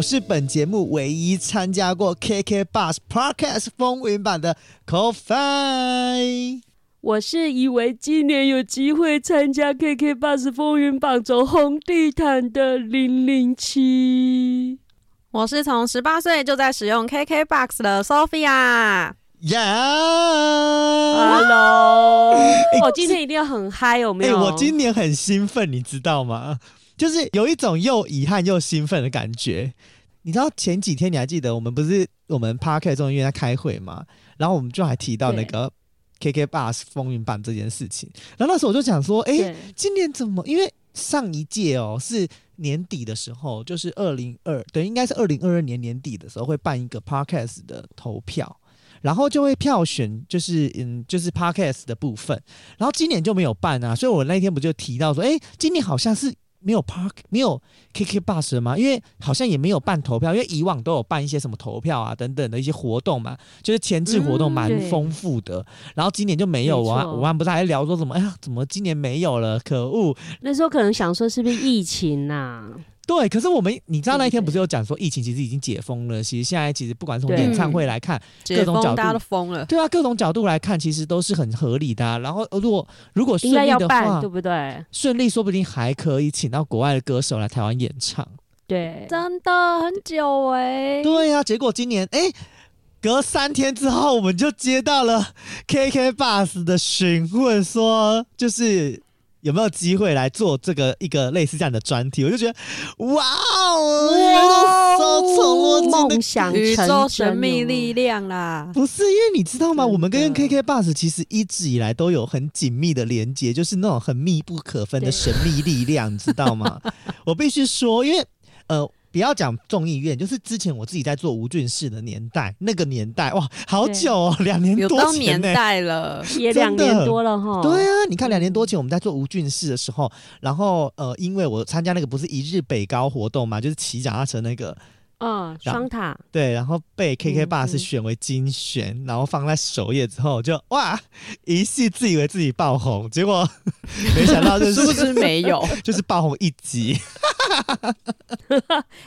我是本节目唯一参加过 KK Bus Podcast 风云榜的 CoFi。我是以为今年有机会参加 KK Bus 风云榜走红地毯的零零七。我是从十八岁就在使用 KKBOX 的 Sophia。Yeah，Hello。我今天一定要很嗨，有没有？欸，我今年很兴奋，你知道吗？就是有一种又遗憾又兴奋的感觉，你知道前几天你还记得我们不是我们 Podcast 众议院在开会吗？然后我们就还提到那个 KK Bus 风云榜这件事情。然后那时候我就想说，哎、欸，今年怎么？因为上一届哦是年底的时候，就是二零二，对，应该是二零二二年年底的时候会办一个 Podcast 的投票，然后就会票选，就是嗯，就是 Podcast 的部分。然后今年就没有办啊，所以我那天不就提到说，哎、欸，今年好像是。没有 Park 没有 KK Bus 了吗？因为好像也没有办投票，因为以往都有办一些什么投票啊等等的一些活动嘛，就是前置活动蛮丰富的。嗯、然后今年就没有，我我们不是还聊说什么？哎呀，怎么今年没有了？可恶！那时候可能想说是不是疫情呐、啊？对，可是我们你知道那一天不是有讲说疫情其实已经解封了？其实现在其实不管从演唱会来看，各种角度大家都疯了。对啊，各种角度来看，其实都是很合理的、啊。然后如果如果顺利的话，对不对？顺利说不定还可以请到国外的歌手来台湾演唱。对，真的很久哎、欸。对呀、啊，结果今年哎，隔三天之后我们就接到了 KK Bus 的询问，说就是。有没有机会来做这个一个类似这样的专题？我就觉得，哇哦，梦想宇宙神秘力量啦！不是因为你知道吗？我们跟 KK Bus 其实一直以来都有很紧密的连接，就是那种很密不可分的神秘力量，你知道吗？我必须说，因为呃。不要讲众议院，就是之前我自己在做吴俊士的年代，那个年代哇，好久哦，两年多前、欸、年代了，也两年多了哈。对啊，你看两年多前我们在做吴俊士的时候，然后呃，因为我参加那个不是一日北高活动嘛，就是骑脚踏车那个。嗯，双塔对，然后被 KK bus 选为精选，嗯嗯，然后放在首页之后就哇，一系自以为自己爆红，结果 没想到就是不是没有，就是爆红一集。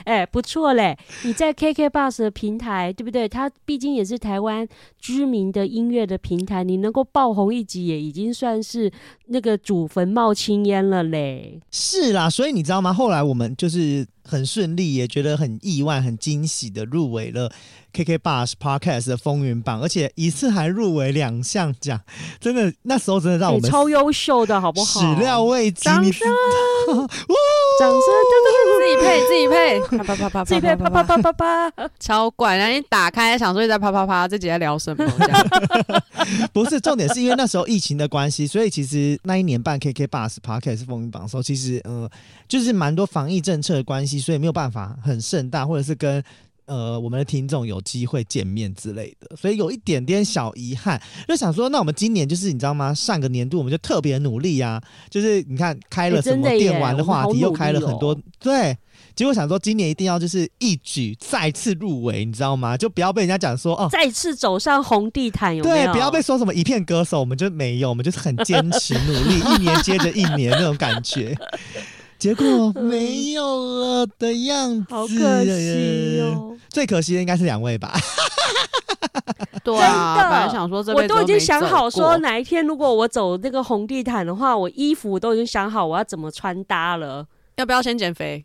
哎、欸，不错嘞，你在 KK Bus 的平台对不对？它毕竟也是台湾知名的音乐的平台，你能够爆红一集也已经算是那个祖坟冒青烟了嘞。是啦，所以你知道吗？后来我们就是。很顺利，也觉得很意外、很惊喜的入围了 KK Bus Podcast 的风云榜，而且一次还入围两项奖，真的那时候真的让我们超优秀的，好不好？始料未及，掌声，掌声，自己配，自己配，啪啪啪啪，自己配，啪啪啪啪啪，超怪！然后一打开，想说在啪啪啪，自己在聊什么？不是重点，是因为那时候疫情的关系，所以其实那一年半 KK Bus Podcast 风云榜的时候，其实嗯、呃，就是蛮多防疫政策的关系。所以没有办法很盛大，或者是跟呃我们的听众有机会见面之类的，所以有一点点小遗憾。就想说，那我们今年就是你知道吗？上个年度我们就特别努力啊，就是你看开了什么电玩的话题，又开了很多，对。结果想说，今年一定要就是一举再次入围，你知道吗？就不要被人家讲说哦，再次走上红地毯，有没有？对，不要被说什么一片歌手，我们就没有，我们就是很坚持努力，一年接着一年那种感觉。结果没有了的样子，好可惜哦。最可惜的应该是两位吧？对啊，本来想说这，我都已经想好说哪一天如果我走那个红地毯的话，我衣服都已经想好我要怎么穿搭了。要不要先减肥？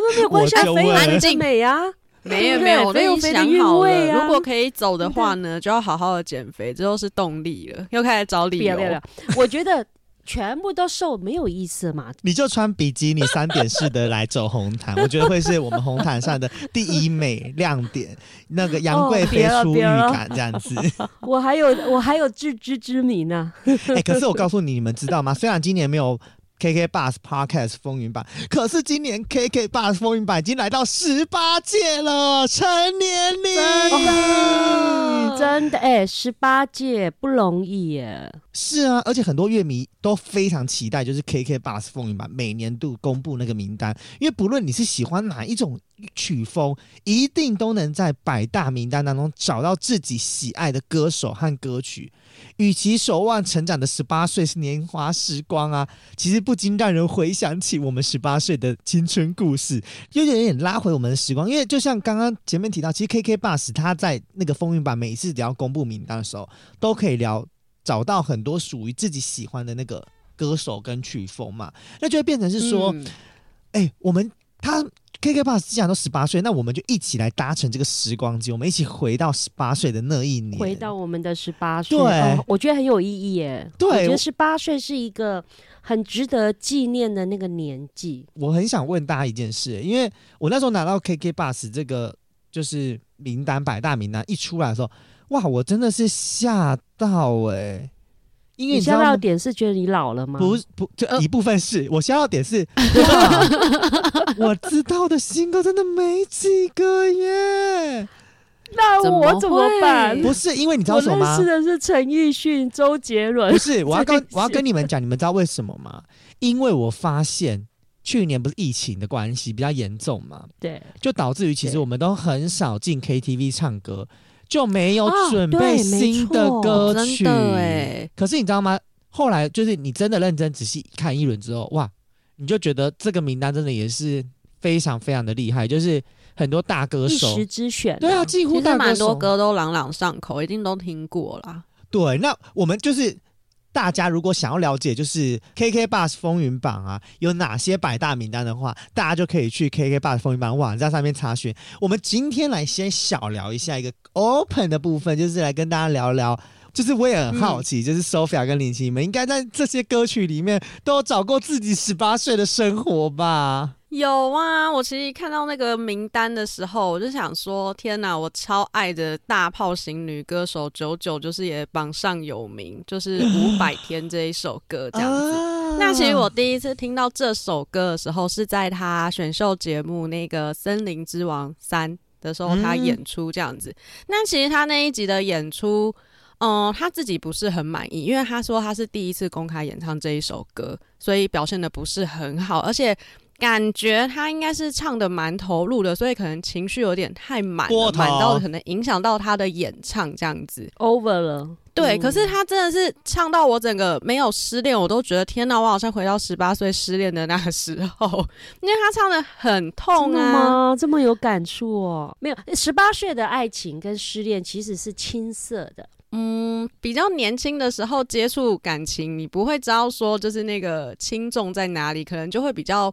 那没有关系，肥有肥的美啊。没有没有，我都已经想好了。如果可以走的话呢，就要好好的减肥，这都是动力了。又开始找理由。我觉得全部都瘦没有意思嘛。你就穿比基尼三点式的来走红毯，我觉得会是我们红毯上的第一美亮点，那个杨贵妃出浴感这样子。我还有我还有自知之明呢。哎、欸，可是我告诉你，你们知道吗？虽然今年没有。K K Bus Podcast 风云榜，可是今年 K K Bus 风云榜已经来到十八届了，成年礼，真的，真的，哎，十八届不容易耶。是啊，而且很多乐迷都非常期待，就是 K K Bus 风云榜每年度公布那个名单，因为不论你是喜欢哪一种曲风，一定都能在百大名单当中找到自己喜爱的歌手和歌曲。与其守望成长的十八岁是年华时光啊，其实不禁让人回想起我们十八岁的青春故事，又有点拉回我们的时光。因为就像刚刚前面提到，其实 KK Bus 他在那个风云榜每一次只要公布名单的时候，都可以聊找到很多属于自己喜欢的那个歌手跟曲风嘛，那就会变成是说，哎、嗯欸，我们他。KK Bus 既然都十八岁，那我们就一起来搭乘这个时光机，我们一起回到十八岁的那一年，回到我们的十八岁。对、哦，我觉得很有意义耶。对，我觉得十八岁是一个很值得纪念的那个年纪。我很想问大家一件事，因为我那时候拿到 KK Bus 这个就是名单百大名单一出来的时候，哇，我真的是吓到哎。因为你笑到点是觉得你老了吗？不不，就一部分是、呃、我笑到点是，我知道的新歌真的没几个耶。那我怎么办？不是因为你知道什么吗？我认识的是陈奕迅、周杰伦。不是，我要跟我要跟你们讲，你们知道为什么吗？因为我发现去年不是疫情的关系比较严重嘛，对，就导致于其实我们都很少进 KTV 唱歌。就没有准备新的歌曲。可是你知道吗？后来就是你真的认真仔细看一轮之后，哇，你就觉得这个名单真的也是非常非常的厉害，就是很多大歌手一时之选、啊。对啊，几乎大蛮多歌都朗朗上口，一定都听过啦。对，那我们就是。大家如果想要了解，就是 KK Bus 风云榜啊，有哪些百大名单的话，大家就可以去 KK Bus 风云榜网站上面查询。我们今天来先小聊一下一个 Open 的部分，就是来跟大家聊聊。就是我也很好奇，嗯、就是 Sophia 跟林奇，你们应该在这些歌曲里面都有找过自己十八岁的生活吧？有啊，我其实看到那个名单的时候，我就想说，天哪，我超爱的大炮型女歌手九九，就是也榜上有名，就是 五百天这一首歌这样子。啊、那其实我第一次听到这首歌的时候，是在他选秀节目那个《森林之王三》的时候，他演出这样子。嗯、那其实他那一集的演出。嗯，他自己不是很满意，因为他说他是第一次公开演唱这一首歌，所以表现的不是很好，而且感觉他应该是唱的蛮投入的，所以可能情绪有点太满了，满到可能影响到他的演唱这样子，over 了。对，嗯、可是他真的是唱到我整个没有失恋，我都觉得天哪，我好像回到十八岁失恋的那个时候，因为他唱的很痛啊，这么有感触哦。没有，十八岁的爱情跟失恋其实是青涩的。嗯，比较年轻的时候接触感情，你不会知道说就是那个轻重在哪里，可能就会比较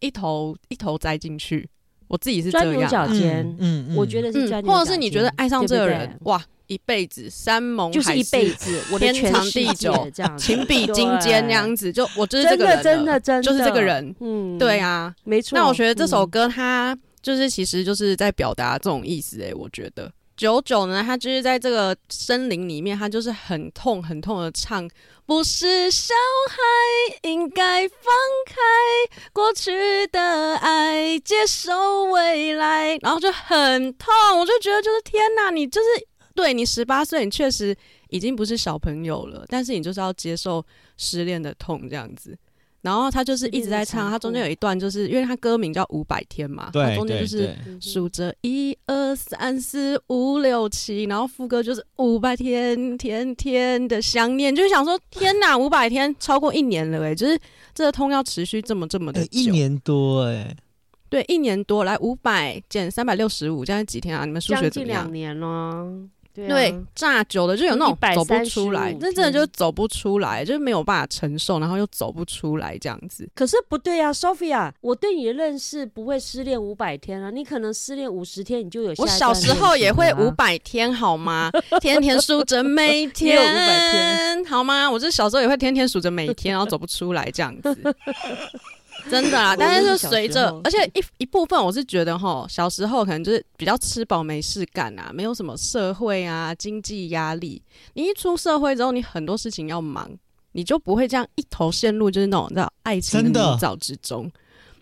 一头一头栽进去。我自己是这样，钻牛角尖，嗯嗯，嗯我觉得是钻牛角尖，或者是你觉得爱上这个人，对对哇，一辈子山盟海誓，就是一辈子，天长地久这样，情比金坚那样子，就我就是这个人，真的真的就是这个人，嗯，对啊，没错。那我觉得这首歌它就是其实就是在表达这种意思，哎，我觉得。九九呢，他就是在这个森林里面，他就是很痛很痛的唱，不是小孩应该放开过去的爱，接受未来，然后就很痛，我就觉得就是天哪，你就是对你十八岁，你确实已经不是小朋友了，但是你就是要接受失恋的痛这样子。然后他就是一直在唱，他中间有一段就是因为他歌名叫五百天嘛，对，他中间就是数着一二三四五六七，然后副歌就是五百天，天天的想念，就是想说天哪，五百天超过一年了哎，就是这个通要持续这么这么的久，一年多哎，对，一年多，来五百减三百六十五，这样几天啊？你们数学怎么样？将近两年了。对炸久了就有那种走不出来，那真的就走不出来，就是没有办法承受，然后又走不出来这样子。可是不对啊，Sophia，我对你的认识不会失恋五百天啊，你可能失恋五十天，你就有。我小时候也会五百天，好吗？天天数着每天，五百天，好吗？我这小时候也会天天数着每天，然后走不出来这样子。真的啊，但是就随着，而且一一部分我是觉得哈，小时候可能就是比较吃饱没事干啊，没有什么社会啊经济压力。你一出社会之后，你很多事情要忙，你就不会这样一头陷入就是那种叫爱情的泥沼之中。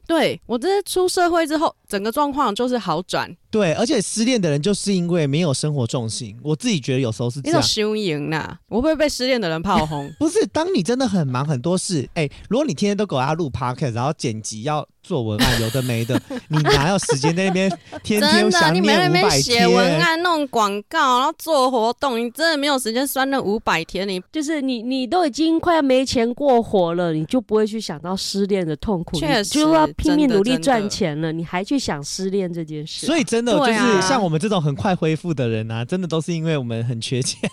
对，我这出社会之后，整个状况就是好转。对，而且失恋的人就是因为没有生活重心，我自己觉得有时候是这样。修赢呐，我会被失恋的人炮轰？不是，当你真的很忙很多事，哎、欸，如果你天天都给我要录 podcast，然后剪辑要做文案，有的没的，你哪有时间在那边 天天想念五百天？真的，你没在那边写文案、弄广告，然后做活动，你真的没有时间算那五百天。你就是你，你都已经快要没钱过活了，你就不会去想到失恋的痛苦，确实就要拼命努力赚钱了，你还去想失恋这件事、啊？所以真的就是像我们这种很快恢复的人啊，真的都是因为我们很缺钱。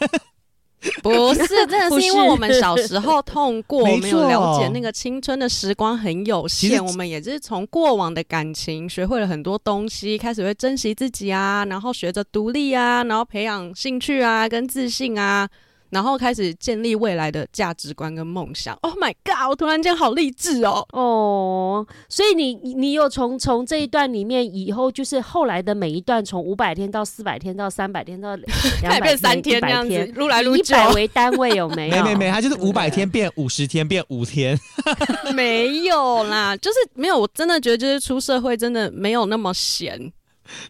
不是，真的是 因为我们小时候痛过，没有了解那个青春的时光很有限。我们也是从过往的感情学会了很多东西，开始会珍惜自己啊，然后学着独立啊，然后培养兴趣啊，跟自信啊。然后开始建立未来的价值观跟梦想。Oh my god！我突然间好励志哦。哦，所以你你有从从这一段里面以后，就是后来的每一段，从五百天到四百天到三百天到两百 三天这样子，撸来如以百为单位有没有？没没没，它就是五百天变五十天变五天。没有啦，就是没有。我真的觉得，就是出社会真的没有那么闲。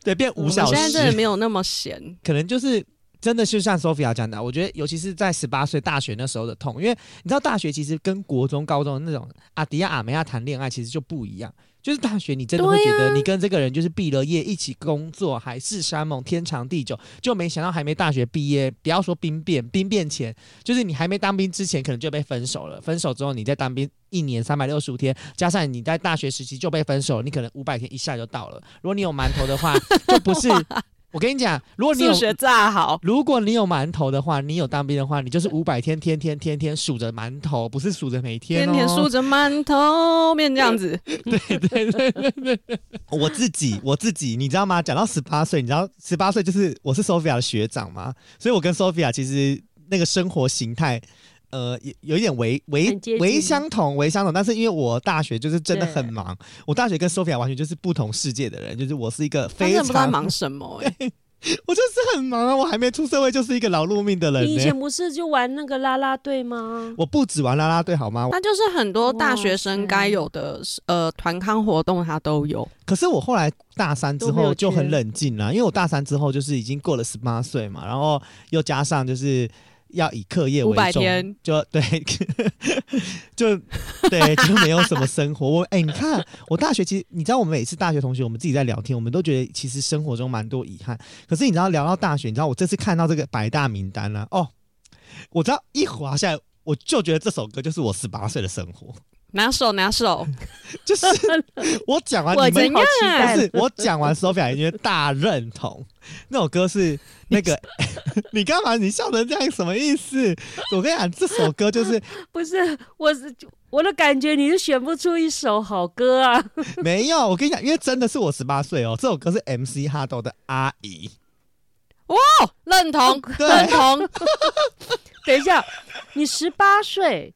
对，变五小时。现在真的没有那么闲，可能就是。真的就像 Sophia 讲的，我觉得尤其是在十八岁大学那时候的痛，因为你知道大学其实跟国中、高中那种阿迪亚、阿梅亚谈恋爱其实就不一样。就是大学你真的会觉得你跟这个人就是毕了业一起工作，海誓山盟、天长地久，就没想到还没大学毕业，不要说兵变，兵变前就是你还没当兵之前可能就被分手了，分手之后你再当兵一年三百六十五天，加上你在大学时期就被分手，你可能五百天一下就到了。如果你有馒头的话，就不是。我跟你讲，如果你有数学炸好，如果你有馒头的话，你有当兵的话，你就是五百天，天天天天数着馒头，不是数着每天，天天数着馒头面这样子。对对对对对，我自己我自己，你知道吗？讲到十八岁，你知道十八岁就是我是 Sophia 的学长嘛，所以我跟 Sophia 其实那个生活形态。呃，有有一点微微微相同，微相同，但是因为我大学就是真的很忙，我大学跟 Sophia 完全就是不同世界的人，就是我是一个非常不知道忙什么哎、欸，我就是很忙啊，我还没出社会就是一个劳碌命的人、欸。你以前不是就玩那个啦啦队吗？我不止玩啦啦队，好吗？那就是很多大学生该有的呃团康活动，他都有。可是我后来大三之后就很冷静了，因为我大三之后就是已经过了十八岁嘛，然后又加上就是。要以课业为重，就 对，就对，就没有什么生活。我哎、欸，你看我大学其实，你知道，我们每次大学同学，我们自己在聊天，我们都觉得其实生活中蛮多遗憾。可是你知道，聊到大学，你知道我这次看到这个百大名单了、啊，哦，我知道一滑下来，我就觉得这首歌就是我十八岁的生活。拿手拿手，就是我讲完你们好期待，是我讲完 Sophia 已经大认同 那首歌是那个，你干嘛？你笑成这样什么意思？我跟你讲，这首歌就是不是我是我的感觉，你是选不出一首好歌啊？没有，我跟你讲，因为真的是我十八岁哦，这首歌是 MC 哈豆的《阿姨》。哇，认同认同。等一下，你十八岁。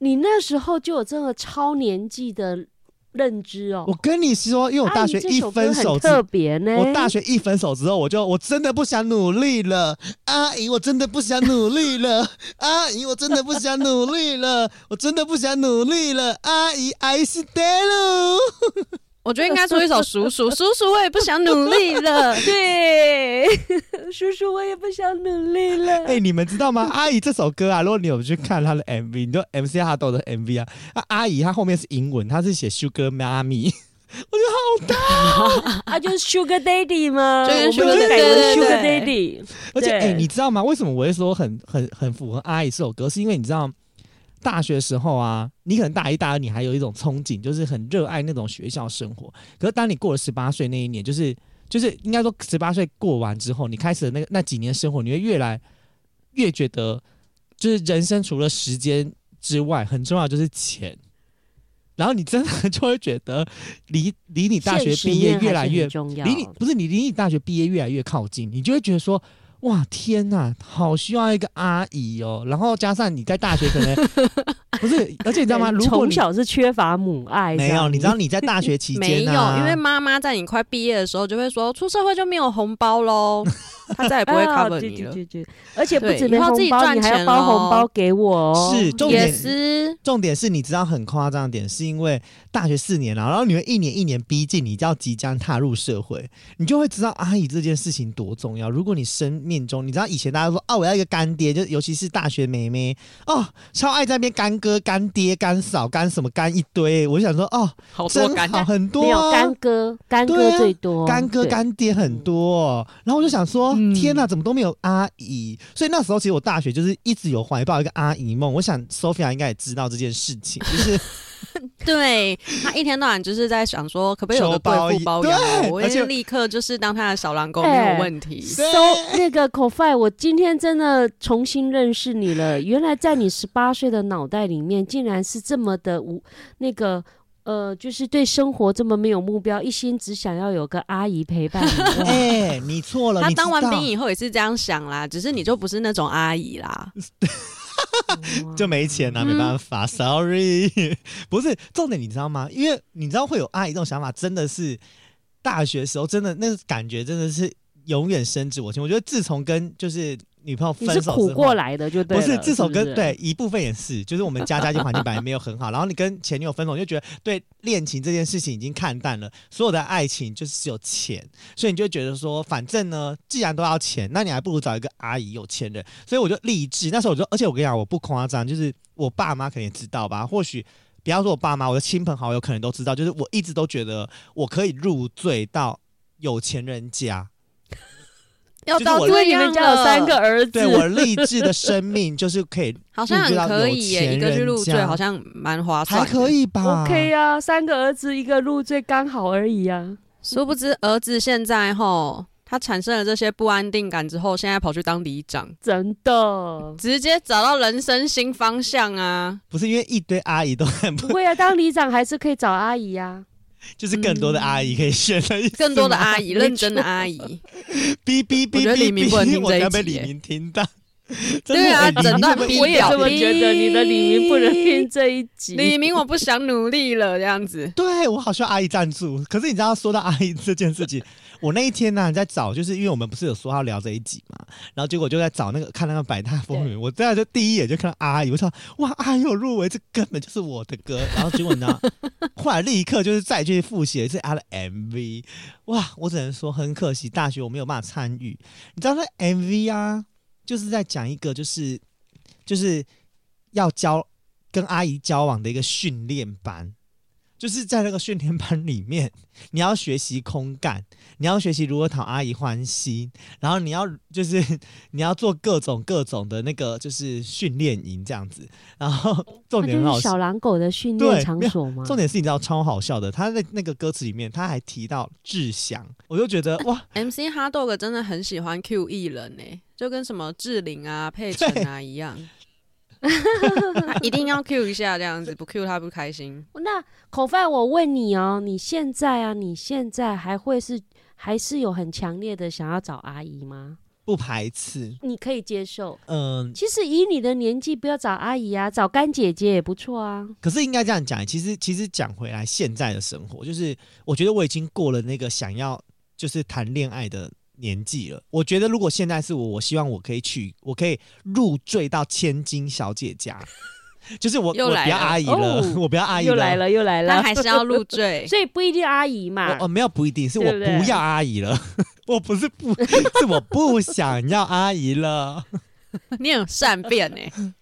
你那时候就有这个超年纪的认知哦！我跟你说，因为我大学一分手特别呢。我大学一分手之后，我就我真的不想努力了，阿姨，我真的不想努力了，阿姨，我真的不想努力了，我真的不想努力了，阿姨，爱是得喽。我觉得应该出一首《叔叔》，叔叔，我也不想努力了。对，叔叔，我也不想努力了。哎、欸，你们知道吗？阿姨这首歌啊，如果你有去看她的 MV，你就 MC 哈豆的 MV 啊，啊，阿姨她后面是英文，她是写 Sugar Mommy，我觉得好大，啊，就是 Sugar Daddy 吗？就跟 Sugar Daddy，Sugar Daddy。而且，哎、欸，你知道吗？为什么我会说很很很符合阿姨这首歌？是因为你知道。大学时候啊，你可能大一、大二，你还有一种憧憬，就是很热爱那种学校生活。可是当你过了十八岁那一年，就是就是应该说十八岁过完之后，你开始的那个那几年生活，你会越来越觉得，就是人生除了时间之外，很重要就是钱。然后你真的就会觉得离离你大学毕业越来越重要，离你不是你离你大学毕业越来越靠近，你就会觉得说。哇天呐，好需要一个阿姨哦！然后加上你在大学可能 不是，而且你知道吗？如果从小是缺乏母爱，没有，你知道你在大学期间、啊、没有，因为妈妈在你快毕业的时候就会说，出社会就没有红包喽。他再也不会 cover 你了，而且不止没红包，自己赚钱你还要包红包给我哦。是重点是重点是你知道很夸张的点，是因为大学四年了，然后你会一年一年逼近，你就要即将踏入社会，你就会知道阿姨这件事情多重要。如果你生命中，你知道以前大家说啊，我要一个干爹，就尤其是大学妹妹哦，超爱在那边干哥、干爹、干嫂、干什么干一堆。我就想说哦，好多干好很多、啊，没有干哥，干哥最多，干、啊、哥干爹很多。然后我就想说。嗯、天呐，怎么都没有阿姨？所以那时候其实我大学就是一直有怀抱一个阿姨梦。我想 Sophia 应该也知道这件事情，就是 对他一天到晚就是在想说，可不可以有个贵妇包养我？而且立刻就是当他的小狼狗没有问题。So 那个 Coffee，我今天真的重新认识你了。原来在你十八岁的脑袋里面，竟然是这么的无那个。呃，就是对生活这么没有目标，一心只想要有个阿姨陪伴。哎、欸，你错了。他当完兵以后也是这样想啦，只是你就不是那种阿姨啦，就没钱啦，没办法、嗯、，sorry。不是重点，你知道吗？因为你知道会有阿姨这种想法，真的是大学时候真的那个感觉真的是永远深植我心。我觉得自从跟就是。女朋友分手是苦过来的就对，不是，至少跟对一部分也是，就是我们家家境环境本来没有很好，然后你跟前女友分手，就觉得对恋情这件事情已经看淡了，所有的爱情就是只有钱，所以你就觉得说，反正呢，既然都要钱，那你还不如找一个阿姨有钱人，所以我就励志，那时候我就，而且我跟你讲，我不夸张，就是我爸妈肯定也知道吧，或许不要说我爸妈，我的亲朋好友可能都知道，就是我一直都觉得我可以入赘到有钱人家。要到因为你们家有三个儿子，对我励志的生命就是可以，好像很可以耶，一个去入赘，好像蛮划算，还可以吧？OK 啊，三个儿子一个入赘刚好而已啊。殊不知儿子现在吼，他产生了这些不安定感之后，现在跑去当里长，真的直接找到人生新方向啊！不是因为一堆阿姨都很不会啊，当里长还是可以找阿姨呀。就是更多的阿姨可以选了，嗯，更多的阿姨，认真的阿姨。哔哔哔哔哔，我觉得李明不能听这一集，我被李明听到。对啊，整段我也这么觉得，你的李明不能听这一集。李明，我不想努力了，这样子。对，我好需要阿姨赞助。可是你知道，说到阿姨这件事情。我那一天呢、啊，在找，就是因为我们不是有说要聊这一集嘛，然后结果就在找那个看那个百大风云，我真的就第一眼就看到阿姨，我说哇，阿姨有入围，这根本就是我的歌。然后结果呢，后来立刻就是再去复习了一次他的 MV，哇，我只能说很可惜，大学我没有办法参与。你知道那 MV 啊，就是在讲一个就是就是要交跟阿姨交往的一个训练班。就是在那个训练班里面，你要学习空干，你要学习如何讨阿姨欢心，然后你要就是你要做各种各种的那个就是训练营这样子，然后重点很好笑，小狼狗的训练场所吗？重点是你知道超好笑的，他在那个歌词里面他还提到志祥，我就觉得哇，MC 哈 dog 真的很喜欢 Q 艺人呢、欸，就跟什么志玲啊、佩晨啊一样。一定要 Q 一下这样子，不 Q 他不开心。那口饭，我问你哦，你现在啊，你现在还会是还是有很强烈的想要找阿姨吗？不排斥，你可以接受。嗯，其实以你的年纪，不要找阿姨啊，找干姐姐也不错啊。可是应该这样讲，其实其实讲回来，现在的生活就是，我觉得我已经过了那个想要就是谈恋爱的。年纪了，我觉得如果现在是我，我希望我可以去，我可以入赘到千金小姐家，就是我我不要阿姨了，哦、我不要阿姨了，又来了又来了，那还是要入赘，所以不一定阿姨嘛。哦，没有不一定，是我不要阿姨了，对 对我不是不，是我不想要阿姨了。你很善变呢。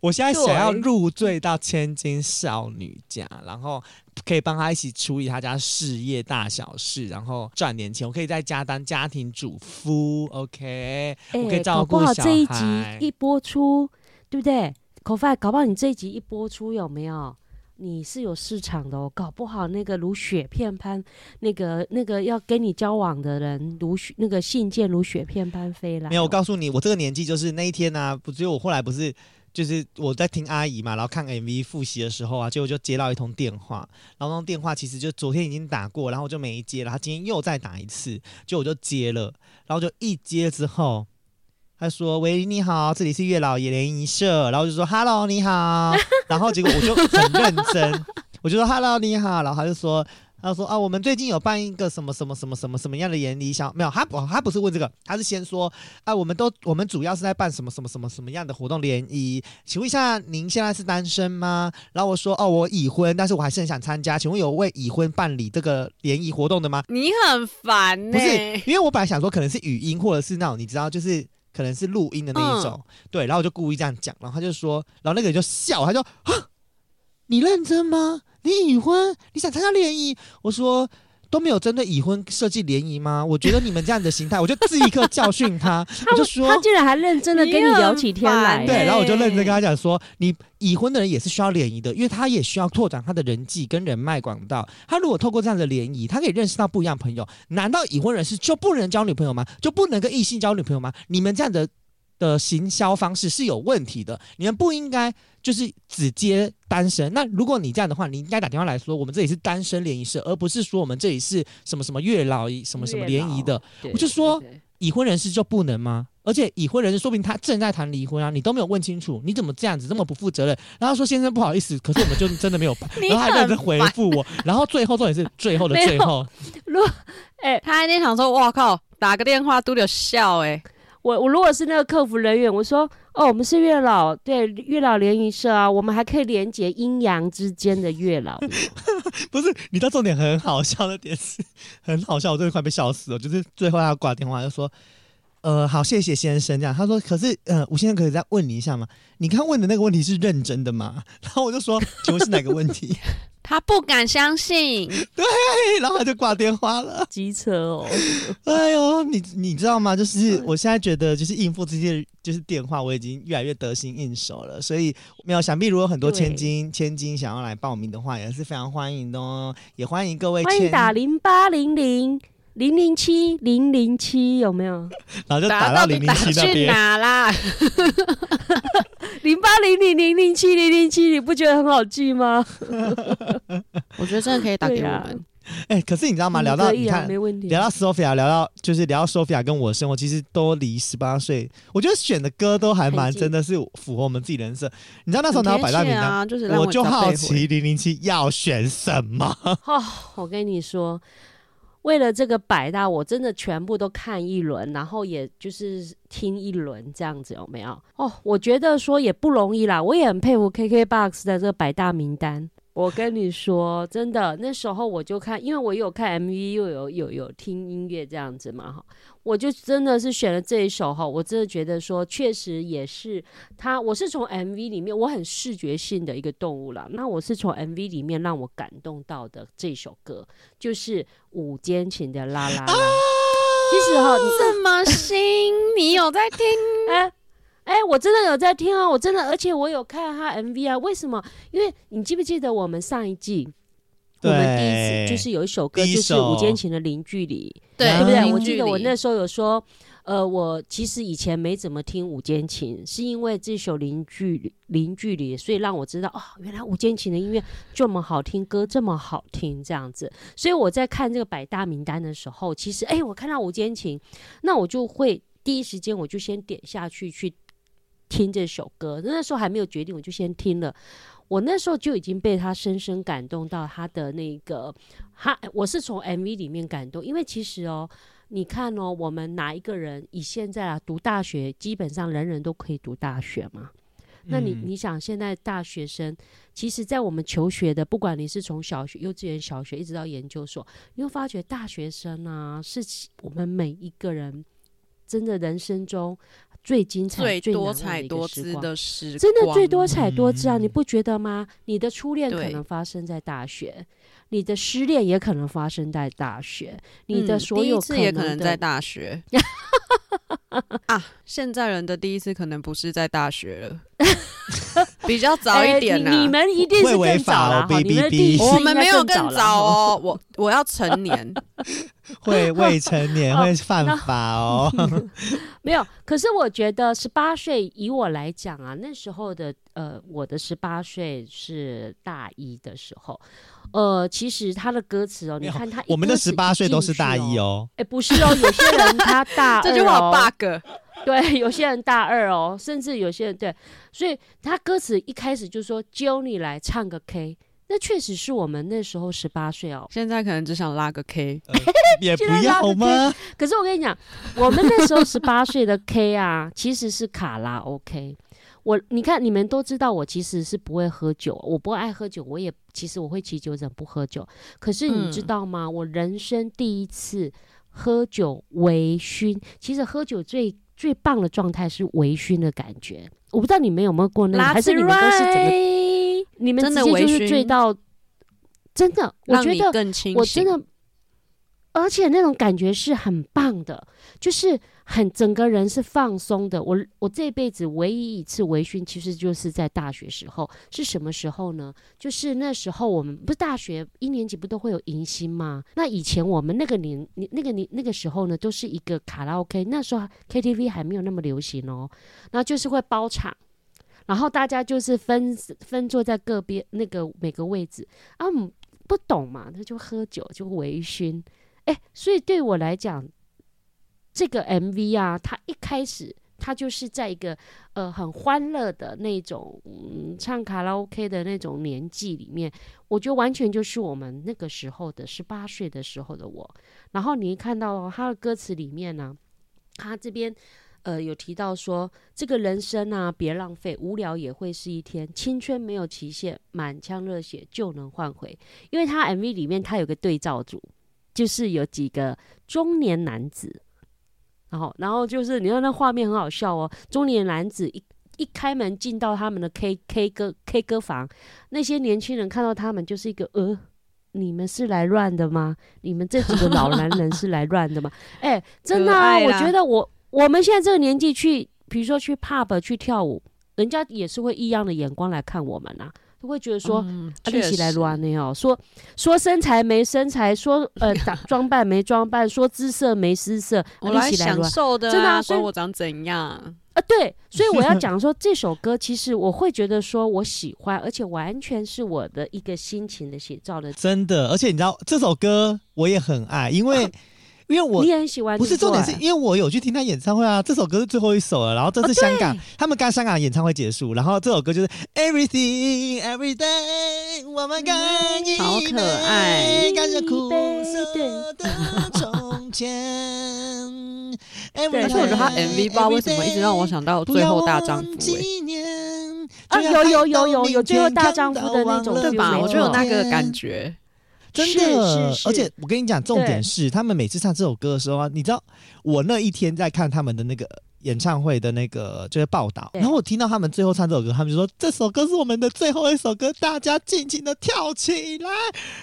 我现在想要入赘到千金少女家，然后可以帮他一起处理他家事业大小事，然后赚点钱。我可以在家当家庭主妇，OK？、欸、我可以照顾小孩。搞不好这一集一播出，对不对？口饭，搞不好你这一集一播出有没有？你是有市场的哦，搞不好那个如雪片般，那个那个要跟你交往的人如雪那个信件如雪片般飞来哦。没有，我告诉你，我这个年纪就是那一天呢、啊，不只有我后来不是。就是我在听阿姨嘛，然后看 MV 复习的时候啊，结果就接到一通电话，然后那通电话其实就昨天已经打过，然后我就没接了，他今天又再打一次，就我就接了，然后就一接之后，他说：“喂，你好，这里是月老爷联谊社。”然后就说：“Hello，你好。”然后结果我就很认真，我就说：“Hello，你好。”然后他就说。他说啊，我们最近有办一个什么什么什么什么什么样的联谊，想没有？他不，他不是问这个，他是先说啊，我们都我们主要是在办什么什么什么什么样的活动联谊，请问一下，您现在是单身吗？然后我说哦，我已婚，但是我还是很想参加，请问有为已婚办理这个联谊活动的吗？你很烦呢、欸，不是，因为我本来想说可能是语音或者是那种你知道，就是可能是录音的那一种，嗯、对，然后我就故意这样讲，然后他就说，然后那个人就笑，他就啊，你认真吗？你已婚，你想参加联谊？我说都没有针对已婚设计联谊吗？我觉得你们这样的心态，我就立刻教训他，我就说他竟然还认真的跟你聊起天来，对，然后我就认真跟他讲说，你已婚的人也是需要联谊的，因为他也需要拓展他的人际跟人脉广道。他如果透过这样的联谊，他可以认识到不一样的朋友。难道已婚人士就不能交女朋友吗？就不能跟异性交女朋友吗？你们这样的。的行销方式是有问题的，你们不应该就是只接单身。那如果你这样的话，你应该打电话来说，我们这里是单身联谊社，而不是说我们这里是什么什么月老什么什么联谊的。我就说已婚人士就不能吗？而且已婚人士说不定他正在谈离婚啊，你都没有问清楚，你怎么这样子这么不负责任？然后说先生不好意思，可是我们就真的没有 办，然后还在这回复我，然后最后重点是最后的 最后，如果哎，他还在想说，哇靠，打个电话都得笑哎、欸。我我如果是那个客服人员，我说哦，我们是月老，对月老联谊社啊，我们还可以连接阴阳之间的月老。不是，你知道重点很好笑的点是，很好笑，我真的快被笑死了。就是最后他挂电话就说，呃，好，谢谢先生这样。他说，可是呃，吴先生可以再问你一下吗？你刚问的那个问题是认真的吗？然后我就说，请问是哪个问题？他不敢相信，对，然后他就挂电话了，机车哦，哎呦，你你知道吗？就是我现在觉得，就是应付这些就是电话，我已经越来越得心应手了。所以没有想必，如果很多千金千金想要来报名的话，也是非常欢迎的哦。也欢迎各位欢迎打零八零零零零七零零七，有没有？然后就打到零零七那边哪啦？零八零零零零七零零七，你不觉得很好记吗？我觉得真的可以打给我们。哎、可是你知道吗？啊、聊到你看，没问题。聊到 Sophia，聊到就是聊到 Sophia 跟我的生活，其实都离十八岁。我觉得选的歌都还蛮真的是符合我们自己人设。你知道那时候拿到百大名单，啊就是、我就好奇零零七要选什么。哦，我跟你说。为了这个百大，我真的全部都看一轮，然后也就是听一轮这样子，有没有？哦，我觉得说也不容易啦，我也很佩服 KKBOX 的这个百大名单。我跟你说，真的，那时候我就看，因为我有看 MV，又有有有听音乐这样子嘛，哈，我就真的是选了这一首哈，我真的觉得说，确实也是他，我是从 MV 里面，我很视觉性的一个动物啦，那我是从 MV 里面让我感动到的这首歌，就是五间情的啦啦啦。其实哈，你这么新，你有在听？哎 哎、欸，我真的有在听啊！我真的，而且我有看他 MV 啊。为什么？因为你记不记得我们上一季，我们第一次就是有一首歌，就是《五坚情的零距离》，对，对不对？我记得我那时候有说，呃，我其实以前没怎么听《五坚情》，是因为这首零距离《零距离》，所以让我知道哦，原来《五坚情》的音乐这么好听，歌这么好听，这样子。所以我在看这个百大名单的时候，其实哎、欸，我看到《五坚情》，那我就会第一时间我就先点下去去。听这首歌，那时候还没有决定，我就先听了。我那时候就已经被他深深感动到他的那个，他我是从 MV 里面感动，因为其实哦，你看哦，我们哪一个人以现在啊读大学，基本上人人都可以读大学嘛。那你你想，现在大学生，其实，在我们求学的，不管你是从小学、幼稚园、小学一直到研究所，你会发觉大学生啊，是我们每一个人真的人生中。最精彩、最多彩多姿的时光，真的最多彩多姿啊！你不觉得吗？你的初恋可能发生在大学，你的失恋也可能发生在大学，你的所有第一次也可能在大学 啊！现在人的第一次可能不是在大学了。比较早一点呢、啊欸。你们一定是更早了，会违法哦，你们第一我们没有更早哦，我我要成年，会未成年 会犯法哦。没有，可是我觉得十八岁，以我来讲啊，那时候的呃，我的十八岁是大一的时候。呃，其实他的歌词哦，你看他，我们的十八岁都是大一哦。哎，不是哦，有些人他大 这句话 bug。对，有些人大二哦，甚至有些人对，所以他歌词一开始就说揪你来唱个 K，那确实是我们那时候十八岁哦。现在可能只想拉个 K，呃、也不 要吗？可是我跟你讲，我们那时候十八岁的 K 啊，其实是卡拉 OK。我你看，你们都知道，我其实是不会喝酒，我不爱喝酒，我也其实我会骑酒疹不喝酒。可是你知道吗？嗯、我人生第一次喝酒微醺，其实喝酒最最棒的状态是微醺的感觉。我不知道你们有没有过那个，还是你们都是整个，你们直接就是醉到真的，我觉得我真的，而且那种感觉是很棒的，就是。很整个人是放松的。我我这辈子唯一一次微醺，其实就是在大学时候。是什么时候呢？就是那时候我们不是大学一年级不都会有迎新吗？那以前我们那个年那个年那个时候呢，都是一个卡拉 OK。那时候 KTV 还没有那么流行哦。那就是会包场，然后大家就是分分坐在个别那个每个位置啊，不懂嘛，那就喝酒就微醺。哎，所以对我来讲。这个 MV 啊，它一开始它就是在一个呃很欢乐的那种、嗯、唱卡拉 OK 的那种年纪里面，我觉得完全就是我们那个时候的十八岁的时候的我。然后你一看到他的歌词里面呢、啊，他这边呃有提到说，这个人生啊别浪费，无聊也会是一天，青春没有期限，满腔热血就能换回。因为他 MV 里面他有个对照组，就是有几个中年男子。然后，然后就是你看那画面很好笑哦。中年男子一一开门进到他们的 K K 歌 K 歌房，那些年轻人看到他们就是一个呃，你们是来乱的吗？你们这几个老男人是来乱的吗？哎，真的啊，我觉得我我们现在这个年纪去，比如说去 pub 去跳舞，人家也是会异样的眼光来看我们啊。都会觉得说，嗯、啊，一起来乱的哦，说说身材没身材，说呃 打装扮没装扮，说姿色没姿色，我来享受的、啊，真的、啊，说我长怎样啊？对，所以我要讲说这首歌，其实我会觉得说我喜欢，而且完全是我的一个心情的写照的。真的，而且你知道这首歌我也很爱，因为。因为我你很喜欢，不是重点是因为我有去听他演唱会啊，这首歌是最后一首了，然后这是香港，哦、他们刚香港演唱会结束，然后这首歌就是 Everything Every Day，我们干一杯，好可爱，干着苦涩的从前。对，而且我觉得他 MV 不知道为什么一直让我想到最后大丈夫、欸，啊，有有有有有最后大丈夫的那种，对吧？我就有那个感觉。真的，而且我跟你讲，重点是他们每次唱这首歌的时候啊，你知道，我那一天在看他们的那个。演唱会的那个就是报道，然后我听到他们最后唱这首歌，他们就说这首歌是我们的最后一首歌，大家尽情的跳起来。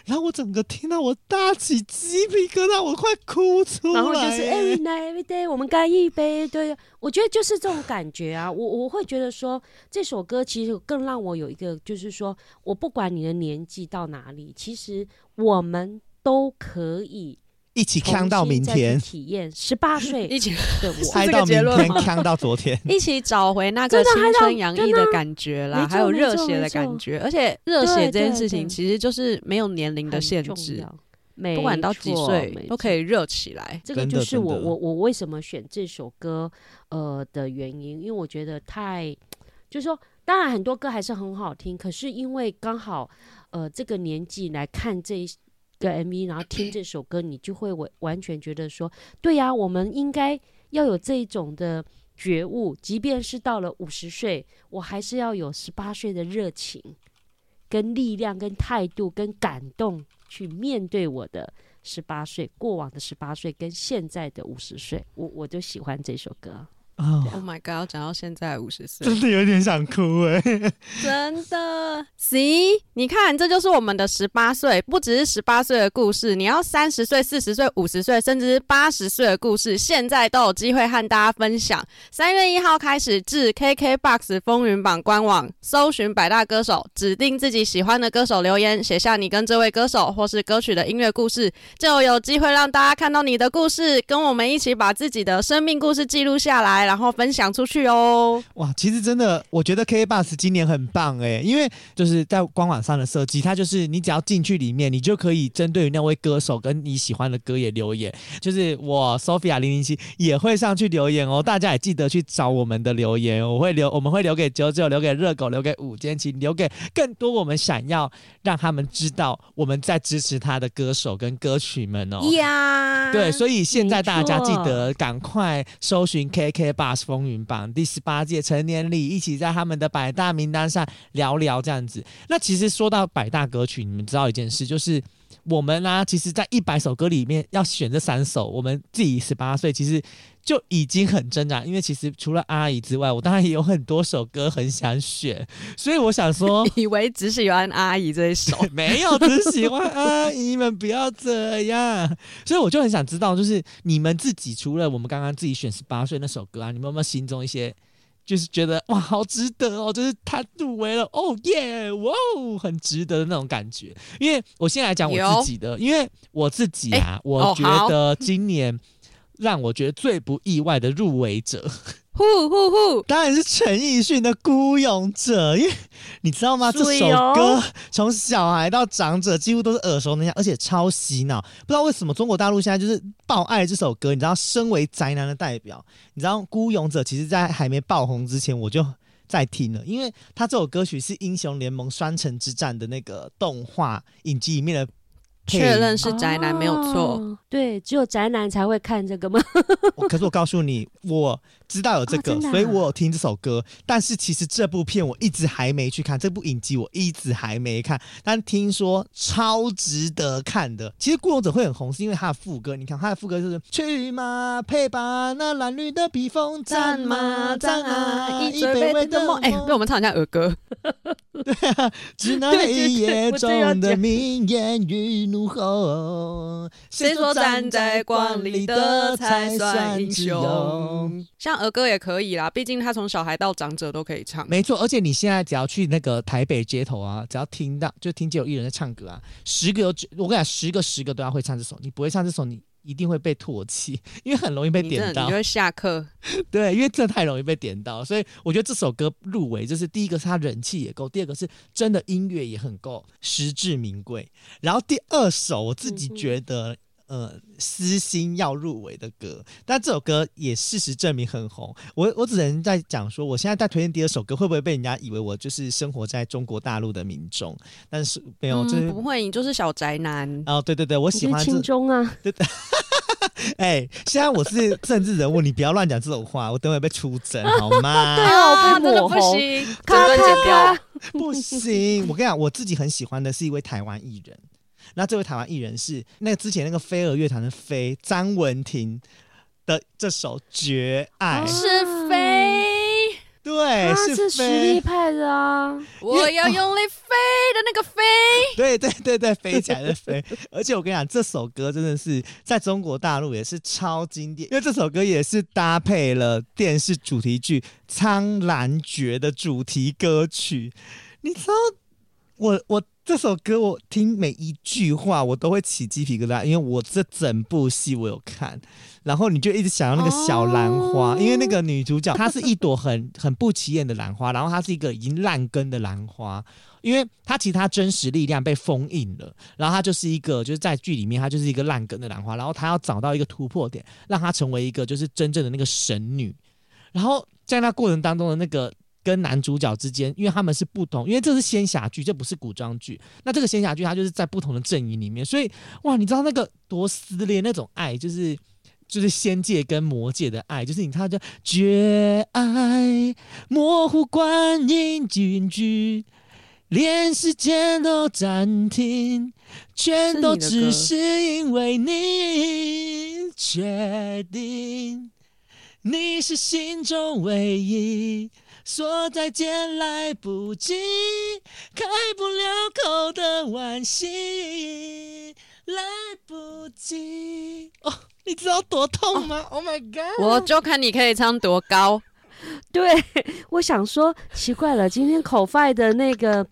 然后我整个听到我大起鸡皮疙瘩，我快哭出来。然后就是 every night every day，我们干一杯。对，我觉得就是这种感觉啊。我我会觉得说这首歌其实更让我有一个，就是说我不管你的年纪到哪里，其实我们都可以。一起扛到明天，体验十八岁 一起。嗨到明天，扛到昨天，一起找回那个青春洋溢的感觉啦，还有热血的感觉。而且热血这件事情其实就是没有年龄的限制，不管到几岁都可以热起来。这个就是我我我为什么选这首歌呃的原因，因为我觉得太就是说，当然很多歌还是很好听，可是因为刚好呃这个年纪来看这。个 MV，然后听这首歌，你就会完完全觉得说，对呀，我们应该要有这种的觉悟，即便是到了五十岁，我还是要有十八岁的热情、跟力量、跟态度、跟感动，去面对我的十八岁、过往的十八岁跟现在的五十岁。我我就喜欢这首歌。哦 Oh my god！要讲到现在五十岁，真的有点想哭哎。真的，See，你看，这就是我们的十八岁，不只是十八岁的故事，你要三十岁、四十岁、五十岁，甚至是八十岁的故事，现在都有机会和大家分享。三月一号开始至 KKBOX 风云榜官网搜寻百大歌手，指定自己喜欢的歌手留言，写下你跟这位歌手或是歌曲的音乐故事，就有机会让大家看到你的故事，跟我们一起把自己的生命故事记录下来。然后分享出去哦！哇，其实真的，我觉得 KK Bus 今年很棒哎，因为就是在官网上的设计，它就是你只要进去里面，你就可以针对于那位歌手跟你喜欢的歌也留言。就是我 Sophia 零零七也会上去留言哦，大家也记得去找我们的留言，我会留，我们会留给九九，留给热狗，留给五间情，留给更多我们想要让他们知道我们在支持他的歌手跟歌曲们哦。呀，对，所以现在大家记得赶快搜寻 KK。霸风云榜第十八届成年礼，一起在他们的百大名单上聊聊这样子。那其实说到百大歌曲，你们知道一件事，就是我们呢、啊，其实，在一百首歌里面要选这三首，我们自己十八岁其实就已经很挣扎。因为其实除了阿姨之外，我当然也有很多首歌很想选，所以我想说，以为只喜欢阿姨这一首，没有只喜欢阿姨们，不要这样。所以我就很想知道，就是你们自己除了我们刚刚自己选十八岁那首歌啊，你们有没有心中一些？就是觉得哇，好值得哦！就是他入围了，哦耶，哇哦，很值得的那种感觉。因为我先来讲我自己的，因为我自己啊，欸、我觉得今年让我觉得最不意外的入围者。呼呼呼！当然是陈奕迅的《孤勇者》，因为你知道吗？这首歌从小孩到长者几乎都是耳熟能详，而且超洗脑。不知道为什么中国大陆现在就是爆爱这首歌。你知道，身为宅男的代表，你知道《孤勇者》其实在还没爆红之前我就在听了，因为他这首歌曲是《英雄联盟：双城之战》的那个动画影集里面的。确认是宅男没有错。哦，对，只有宅男才会看这个吗？可是我告诉你，我知道有这个，哦啊，所以我有听这首歌。但是其实这部片我一直还没去看，这部影集我一直还没看。但听说超值得看的。其实《孤勇者》会很红，是因为他的副歌。你看他的副歌就是“去马配吧那蓝绿的披风，战马战啊，一杯杯的梦”。哎，被我们唱一下儿歌。对啊，只那一夜中的名言与怒吼，谁说站在光里的才算英雄？像儿歌也可以啦，毕竟他从小孩到长者都可以唱。没错，而且你现在只要去那个台北街头啊，只要听到就听见有艺人在唱歌啊，十个有我跟你讲，十个十个都要会唱这首，你不会唱这首你。一定会被唾弃，因为很容易被点到。你就会下课。对，因为这太容易被点到，所以我觉得这首歌入围，就是第一个是它人气也够，第二个是真的音乐也很够，实至名归。然后第二首，我自己觉得，嗯、呃，私心要入围的歌，但这首歌也事实证明很红。我我只能在讲说，我现在在推荐第二首歌，会不会被人家以为我就是生活在中国大陆的民众？但是没有，就是、嗯、不会，你就是小宅男。哦，对对对，我喜欢亲中啊。对对。哎、欸，现在我是政治人物，你不要乱讲这种话，我等会被出征好吗？对啊，真的 不行，卡卡卡，不行。我跟你讲，我自己很喜欢的是一位台湾艺人，那这位台湾艺人是那个之前那个飞儿乐团的飞张文婷的这首《绝爱》，是飞。对，是实力派的啊！我要用力飞的那个飞，对对对对，飞起来的飞。而且我跟你讲，这首歌真的是在中国大陆也是超经典，因为这首歌也是搭配了电视主题剧《苍兰诀》的主题歌曲。你知道，我我这首歌我听每一句话我都会起鸡皮疙瘩，因为我这整部戏我有看。然后你就一直想要那个小兰花，因为那个女主角她是一朵很很不起眼的兰花，然后她是一个已经烂根的兰花，因为她其他真实力量被封印了，然后她就是一个就是在剧里面她就是一个烂根的兰花，然后她要找到一个突破点，让她成为一个就是真正的那个神女，然后在那过程当中的那个跟男主角之间，因为他们是不同，因为这是仙侠剧，这不是古装剧，那这个仙侠剧它就是在不同的阵营里面，所以哇，你知道那个多撕裂那种爱就是。就是仙界跟魔界的爱，就是你看，叫绝爱，模糊观音军剧，连时间都暂停，全都只是因为你确定你是心中唯一，说再见来不及，开不了口的惋惜，来不及。哦，你知道多痛吗？Oh my god！我就看你可以唱多高。对，我想说，奇怪了，今天 Koi 的那个。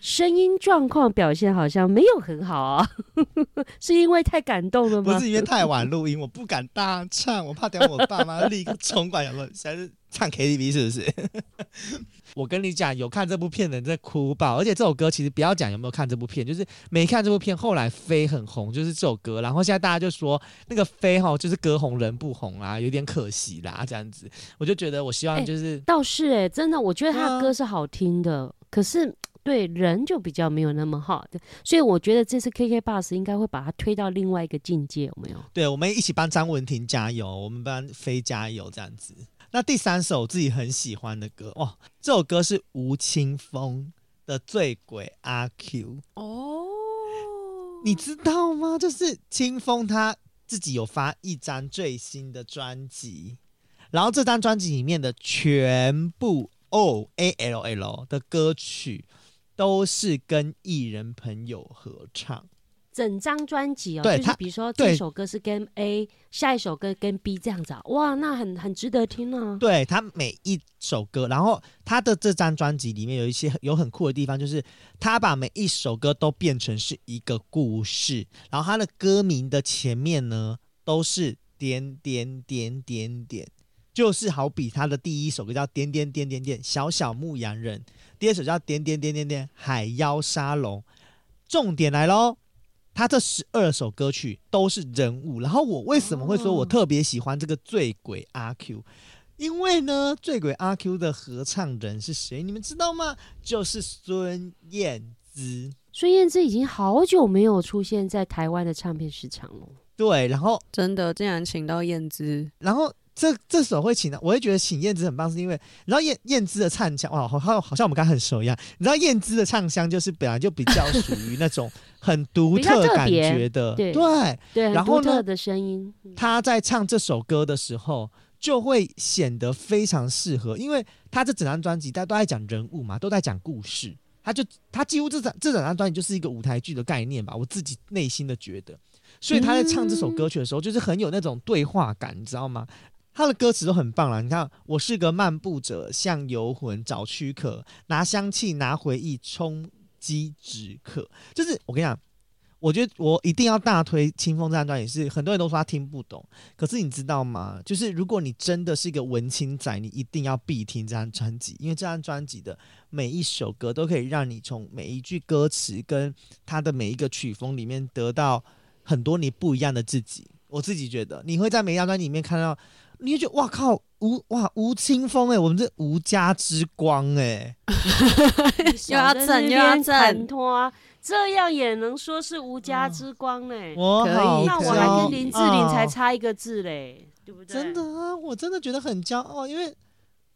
声音状况表现好像没有很好啊，是因为太感动了吗？不是因为太晚录音，我不敢大唱，我怕等下我爸妈立刻冲过来，想说现在是唱 KTV 是不是？我跟你讲，有看这部片的人在哭爆，而且这首歌其实不要讲有没有看这部片，就是没看这部片，后来飞很红，就是这首歌，然后现在大家就说那个飞哈就是歌红人不红啊，有点可惜啦，这样子，我就觉得我希望就是、欸、倒是哎、欸，真的，我觉得他的歌是好听的，啊、可是。对人就比较没有那么好的，所以我觉得这次 KK Bus 应该会把它推到另外一个境界，有没有？对，我们一起帮张文婷加油，我们帮飞加油，这样子。那第三首自己很喜欢的歌，哦，这首歌是吴青峰的《醉鬼阿 Q》哦，你知道吗？就是清风他自己有发一张最新的专辑，然后这张专辑里面的全部 O A L L 的歌曲。都是跟艺人朋友合唱，整张专辑哦。就是比如说这首歌是跟 A，下一首歌跟 B 这样子啊。哇，那很很值得听啊。对，他每一首歌，然后他的这张专辑里面有一些有很酷的地方，就是他把每一首歌都变成是一个故事，然后他的歌名的前面呢都是点点点点点，就是好比他的第一首歌叫点点点点点小小牧羊人。第二首叫点点点点点海妖沙龙，重点来喽！他这十二首歌曲都是人物，然后我为什么会说我特别喜欢这个醉鬼阿 Q？因为呢，醉鬼阿 Q 的合唱人是谁？你们知道吗？就是孙燕姿。孙燕姿已经好久没有出现在台湾的唱片市场了。对，然后真的竟然请到燕姿，然后。这这首会请的，我会觉得请燕姿很棒，是因为你知道燕燕姿的唱腔哇，好好好像我们刚刚很熟一样。你知道燕姿的唱腔就是本来就比较属于那种很独特感觉的，对对对，然后呢的声音，他在唱这首歌的时候就会显得非常适合，因为他这整张专辑大家都在讲人物嘛，都在讲故事，他就他几乎这张这整张专辑就是一个舞台剧的概念吧，我自己内心的觉得，所以他在唱这首歌曲的时候，就是很有那种对话感，你知道吗？他的歌词都很棒了，你看，我是个漫步者，像游魂找躯壳，拿香气，拿回忆，冲击止渴。就是我跟你讲，我觉得我一定要大推清风这张专辑，是很多人都说他听不懂，可是你知道吗？就是如果你真的是一个文青仔，你一定要必听这张专辑，因为这张专辑的每一首歌都可以让你从每一句歌词跟他的每一个曲风里面得到很多你不一样的自己。我自己觉得，你会在每一张专辑里面看到。你就觉得哇靠吴哇吴青峰哎，我们这吴家之光哎，又要整又要整拖，这样也能说是吴家之光嘞？我可以，那我还跟林志玲才差一个字嘞，对不对？真的啊，我真的觉得很骄傲，因为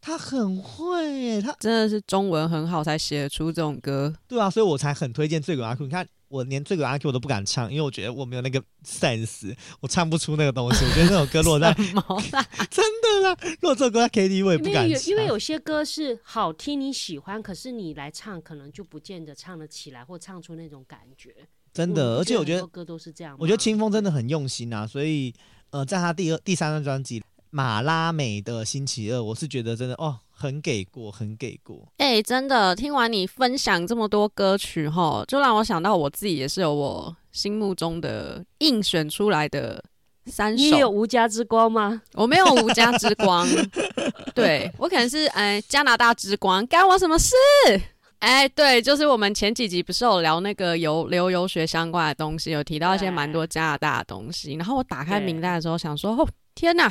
他很会，他真的是中文很好才写得出这种歌。对啊，所以我才很推荐醉鬼阿 Q。你看。我连最鬼阿 Q 我都不敢唱，因为我觉得我没有那个 sense，我唱不出那个东西。我觉得那首歌如果在 真的啦，如果这首歌在 KTV 我也不敢唱。因为有，因为有些歌是好听你喜欢，可是你来唱可能就不见得唱得起来，或唱出那种感觉。真的，而且我觉得歌都是这样。我觉得清风真的很用心啊，所以呃，在他第二、第三张专辑《马拉美的星期二》，我是觉得真的哦。很给过，很给过。哎、欸，真的，听完你分享这么多歌曲后，就让我想到我自己也是有我心目中的硬选出来的三首。你有无家之光吗？我没有无家之光，对，我可能是哎、呃、加拿大之光，干我什么事？哎、欸，对，就是我们前几集不是有聊那个游留游学相关的东西，有提到一些蛮多加拿大的东西。然后我打开名单的时候，想说，哦，天哪！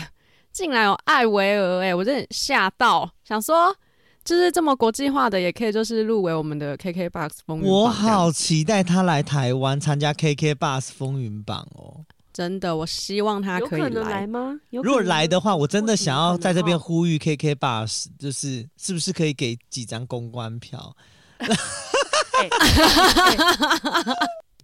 竟然有艾薇儿哎，我真的吓到，想说就是这么国际化的，也可以就是入围我们的 KKBOX 风云榜。我好期待他来台湾参加 KKBOX 风云榜哦！真的，我希望他可以来，有可能来吗？如果来的话，我真的想要在这边呼吁 KK Bus，就是是不是可以给几张公关票？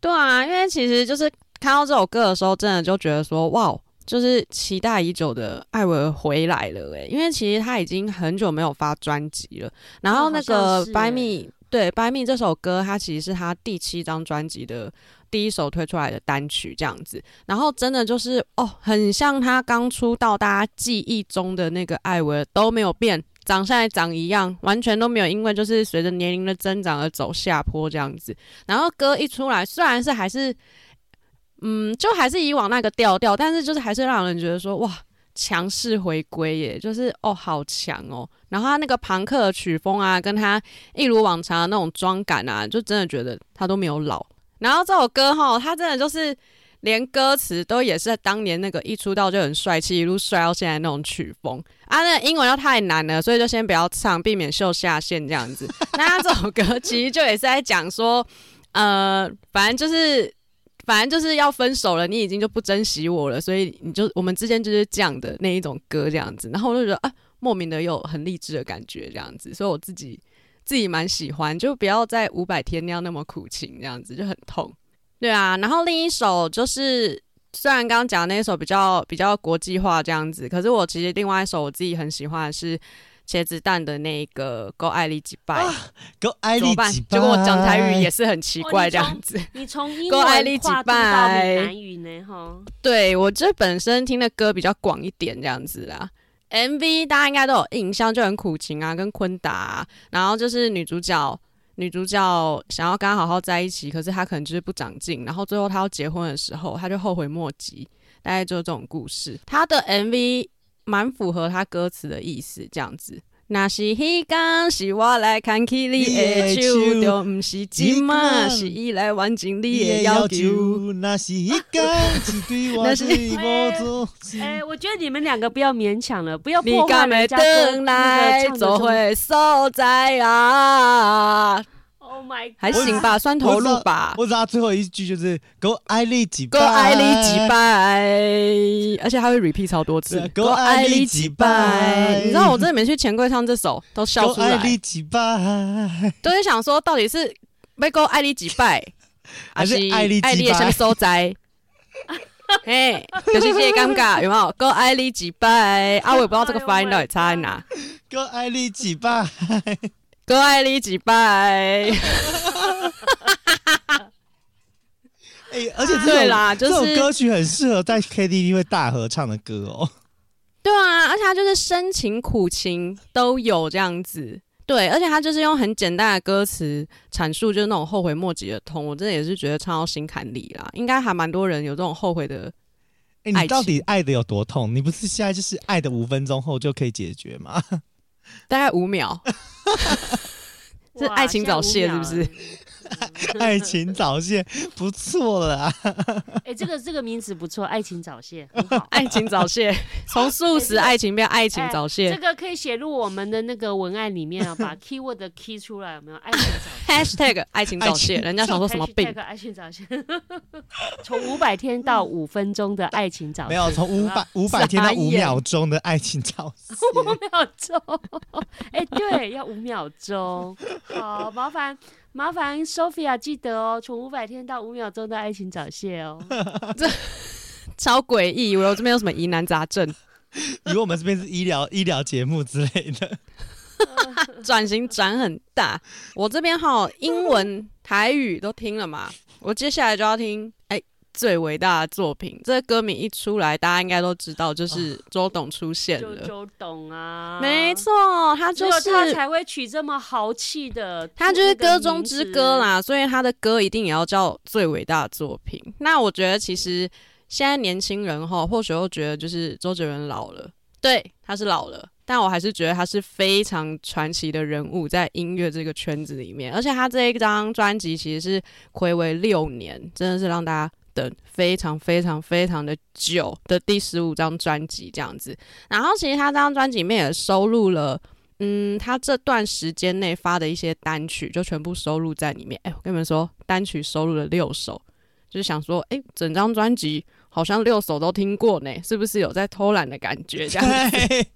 对啊，因为其实就是看到这首歌的时候，真的就觉得说哇。就是期待已久的艾薇儿回来了哎，因为其实他已经很久没有发专辑了。然后那个《By Me》对《By Me》这首歌，它其实是他第七张专辑的第一首推出来的单曲，这样子。然后真的就是哦，很像他刚出道，大家记忆中的那个艾薇儿都没有变，长相也长一样，完全都没有因为就是随着年龄的增长而走下坡这样子。然后歌一出来，虽然是还是。嗯，就还是以往那个调调，但是就是还是让人觉得说哇，强势回归耶，就是哦好强哦。然后他那个朋克的曲风啊，跟他一如往常的那种妆感啊，就真的觉得他都没有老。然后这首歌哈，他真的就是连歌词都也是当年那个一出道就很帅气，一路帅到现在那种曲风啊。那英文又太难了，所以就先不要唱，避免秀下限这样子。那他这首歌其实就也是在讲说，呃，反正就是。反正就是要分手了，你已经就不珍惜我了，所以你就我们之间就是这样的那一种歌这样子，然后我就觉得啊，莫名的有很励志的感觉这样子，所以我自己自己蛮喜欢，就不要在五百天那样那么苦情这样子就很痛，对啊。然后另一首就是虽然刚刚讲那一首比较比较国际化这样子，可是我其实另外一首我自己很喜欢的是。茄子蛋的那个“够爱丽几拜”，够爱丽几拜，结果我讲台语也是很奇怪这样子。你从英文跨度到闽南语呢？哈，对我这本身听的歌比较广一点这样子啦。MV 大家应该都有印象，就很苦情啊，跟昆达啊，然后就是女主角，女主角想要跟他好好在一起，可是他可能就是不长进，然后最后他要结婚的时候，他就后悔莫及，大概就是这种故事。他的 MV。蛮符合他歌词的意思，这样子。那是迄天是我来牵起你的手，就不是今嘛，是伊来完成你的要求。那是迄天是对我 最无做。哎，我觉得你们两个不要勉强了，不要破坏人家歌那个唱的会所在啊。Oh my God，还行吧，酸头路吧。我知道最后一句就是“够爱你几拜”，够爱你几拜，而且还会 repeat 超多次。够爱你几拜，你知道我真的每次钱柜唱这首都笑出来。够爱你几拜，都是想说到底是没够爱你几拜，还是爱你爱你什么所在？嘿，就是这些尴尬有没有？够爱你几拜啊，我也不知道这个发音到底差在哪。够爱你几拜。够爱你几拜，哎、欸，而且对啦，就是这首歌曲很适合在 KTV 会大合唱的歌哦。对啊，而且它就是深情苦情都有这样子。对，而且它就是用很简单的歌词阐述，就是那种后悔莫及的痛。我真的也是觉得唱到心坎里啦。应该还蛮多人有这种后悔的。哎、欸，你到底爱的有多痛？你不是现在就是爱的五分钟后就可以解决吗？大概五秒，这爱情早泄是不是？爱情早泄不错了啊！哎，这个这个名词不错，爱情早泄很好。爱情早泄，从素食爱情变爱情早泄，这个可以写入我们的那个文案里面啊，把 keyword key 出来有没有？爱情早泄，#hashtag 爱情早泄，人家想说什么病？爱情早泄，从五百天到五分钟的爱情早泄，没有从五百五百天到五秒钟的爱情早泄，五秒钟，哎，对，要五秒钟，好麻烦。麻烦 Sophia 记得哦，从五百天到五秒钟的爱情早泄哦，这超诡异，以为我这边有什么疑难杂症，以为我们这边是医疗医疗节目之类的，转型转很大。我这边哈，英文、台语都听了嘛，我接下来就要听哎。最伟大的作品，这个歌名一出来，大家应该都知道，就是周董出现了。周董啊，没错，他就是他才会取这么豪气的，他就是歌中之歌啦，所以他的歌一定也要叫最伟大的作品。那我觉得，其实现在年轻人哈，或许会觉得就是周杰伦老了，对，他是老了，但我还是觉得他是非常传奇的人物，在音乐这个圈子里面，而且他这一张专辑其实是暌违六年，真的是让大家。非常非常非常的久的第十五张专辑这样子，然后其实他这张专辑里面也收录了，嗯，他这段时间内发的一些单曲就全部收录在里面。哎，我跟你们说，单曲收录了六首，就是想说，哎，整张专辑好像六首都听过呢，是不是有在偷懒的感觉？这样子，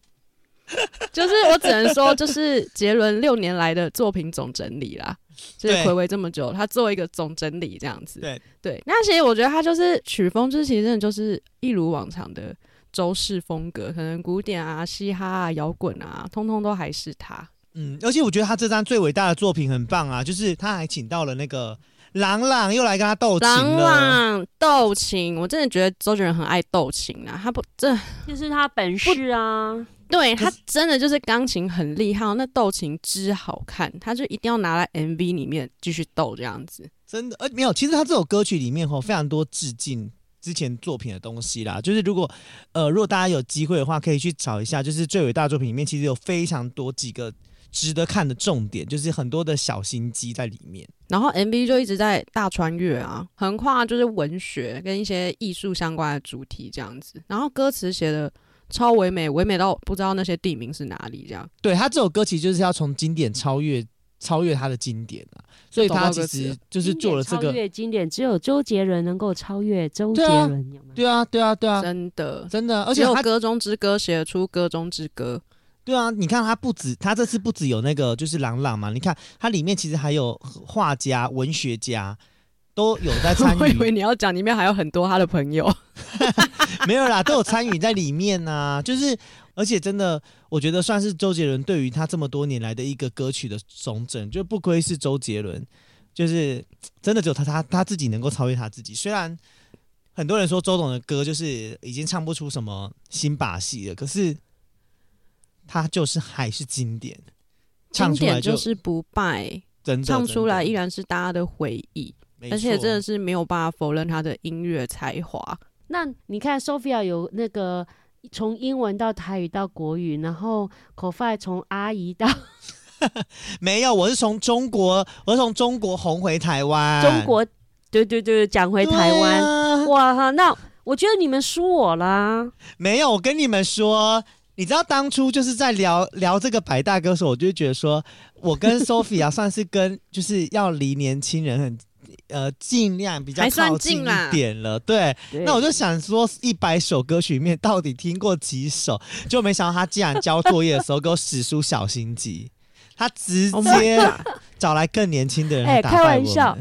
就是我只能说，就是杰伦六年来的作品总整理啦。就是睽违这么久，他做一个总整理这样子。对对，那其实我觉得他就是曲风，就是其实真的就是一如往常的周氏风格，可能古典啊、嘻哈啊、摇滚啊，通通都还是他。嗯，而且我觉得他这张最伟大的作品很棒啊，就是他还请到了那个朗朗又来跟他斗琴了。郎朗斗琴，我真的觉得周杰伦很爱斗琴啊，他不这就是他本事啊。对，他真的就是钢琴很厉害，那斗琴之好看，他就一定要拿来 MV 里面继续斗这样子。真的，呃，没有，其实他这首歌曲里面吼非常多致敬之前作品的东西啦。就是如果呃，如果大家有机会的话，可以去找一下，就是最伟大作品里面，其实有非常多几个值得看的重点，就是很多的小心机在里面。然后 MV 就一直在大穿越啊，横跨就是文学跟一些艺术相关的主题这样子。然后歌词写的。超唯美，唯美到不知道那些地名是哪里，这样。对，他这首歌其实就是要从经典超越超越他的经典啊，所以他其实就是做了这个超越经典，只有周杰伦能够超越周杰伦？对啊，对啊，对啊，真的，真的，而且他歌中之歌写出歌中之歌。对啊，你看他不止，他这次不止有那个就是朗朗嘛，你看他里面其实还有画家、文学家。都有在参与，我以为你要讲里面还有很多他的朋友，没有啦，都有参与在里面呐、啊。就是，而且真的，我觉得算是周杰伦对于他这么多年来的一个歌曲的重整，就不亏是周杰伦，就是真的只有他他他自己能够超越他自己。虽然很多人说周董的歌就是已经唱不出什么新把戏了，可是他就是还是经典，唱出来就，就是不败，真的唱出来依然是大家的回忆。而且真的是没有办法否认他的音乐才华。那你看，Sophia 有那个从英文到台语到国语，然后 Kofai 从阿姨到 没有，我是从中国，我是从中国红回台湾。中国，对对对，讲回台湾。啊、哇哈，那我觉得你们输我啦。没有，我跟你们说，你知道当初就是在聊聊这个百大歌手，我就觉得说，我跟 Sophia 算是跟就是要离年轻人很。呃，尽量比较靠近一点了，对。对，那我就想说，一百首歌曲里面到底听过几首？就没想到他竟然交作业的时候给我使出小心机，他直 接 找来更年轻的人。哎，开玩笑，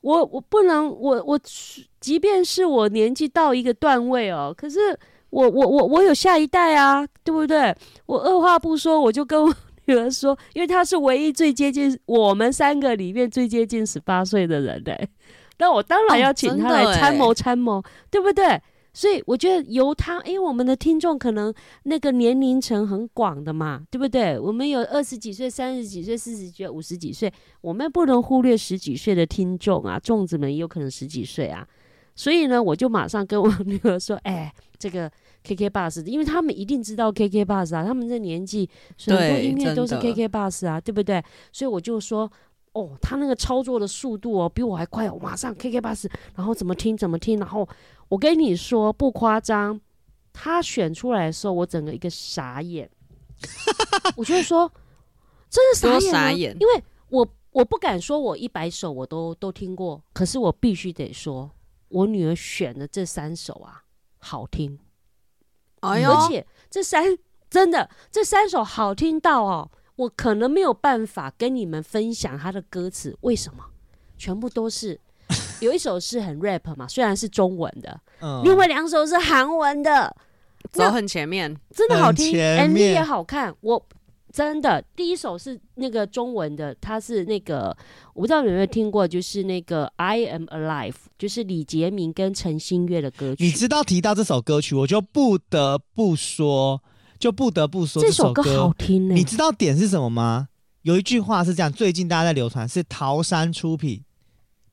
我我不能，我我即便是我年纪到一个段位哦，可是我我我我有下一代啊，对不对？我二话不说，我就跟我。女儿说，因为他是唯一最接近我们三个里面最接近十八岁的人嘞，那我当然要请他来参谋参谋，对不对？所以我觉得由他，因为我们的听众可能那个年龄层很广的嘛，对不对？我们有二十几岁、三十几岁、四十几岁、五十几岁，我们不能忽略十几岁的听众啊，粽子们也有可能十几岁啊。所以呢，我就马上跟我女儿说：“哎，这个 KKBOX，因为他们一定知道 KK Bus 啊，他们这年纪，很多音乐都是 KK Bus 啊，对不对？所以我就说，哦，他那个操作的速度哦，比我还快哦，马上 K K bus，然后怎么听怎么听，然后我跟你说不夸张，他选出来的时候，我整个一个傻眼，我就说，真的傻眼，傻眼，因为我我不敢说我一百首我都都听过，可是我必须得说。”我女儿选的这三首啊，好听，哎呦，而且这三真的这三首好听到哦，我可能没有办法跟你们分享它的歌词，为什么？全部都是有一首是很 rap 嘛，虽然是中文的，嗯，另外两首是韩文的，走很前面，真的好听，MV 也好看，我。真的，第一首是那个中文的，它是那个我不知道你有没有听过，就是那个《I Am Alive》，就是李杰明跟陈星月的歌曲。你知道提到这首歌曲，我就不得不说，就不得不说这首歌，这首歌好听呢。你知道点是什么吗？有一句话是这样，最近大家在流传是桃山出品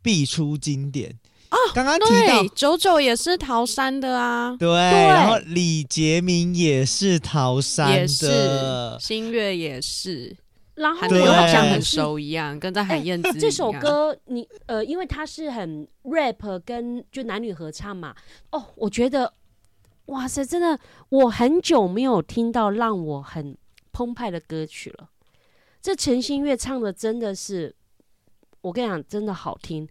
必出经典。哦，刚刚提到九九也是桃山的啊，对，然后李杰明也是桃山的，也是新月也是，然后我好像很熟一样，跟在海燕子、欸、这首歌你，你呃，因为它是很 rap 跟就男女合唱嘛，哦，我觉得哇塞，真的我很久没有听到让我很澎湃的歌曲了。这陈星月唱的真的是，我跟你讲，真的好听。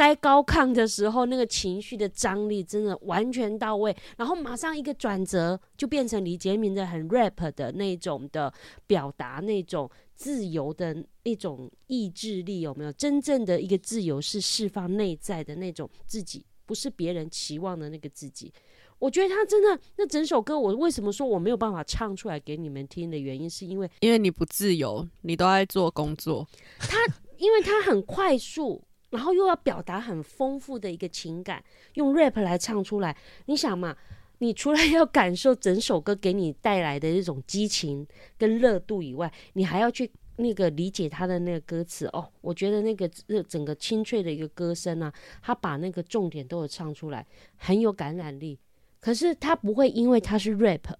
该高亢的时候，那个情绪的张力真的完全到位，然后马上一个转折，就变成李杰明的很 rap 的那种的表达，那种自由的一种意志力，有没有？真正的一个自由是释放内在的那种自己，不是别人期望的那个自己。我觉得他真的那整首歌，我为什么说我没有办法唱出来给你们听的原因，是因为因为你不自由，你都在做工作。他因为他很快速，然后又要表达很丰富的一个情感，用 rap 来唱出来。你想嘛，你除了要感受整首歌给你带来的这种激情跟热度以外，你还要去那个理解他的那个歌词哦。我觉得那个整个清脆的一个歌声啊，他把那个重点都有唱出来，很有感染力。可是他不会因为他是 rap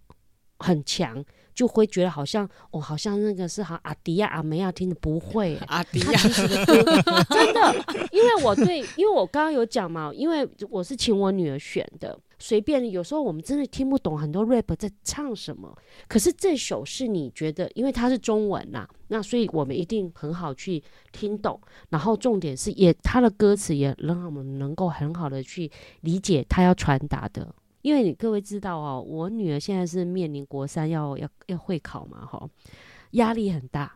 很强，就会觉得好像哦，好像那个是好阿迪亚阿梅亚听的不会 阿迪亚 真的，因为我对，因为我刚刚有讲嘛，因为我是请我女儿选的，随便有时候我们真的听不懂很多 rap 在唱什么，可是这首是你觉得，因为它是中文呐，那所以我们一定很好去听懂，然后重点是也他的歌词也让我们能够很好的去理解他要传达的。因为你各位知道哦，我女儿现在是面临国三要要要会考嘛，哈，压力很大。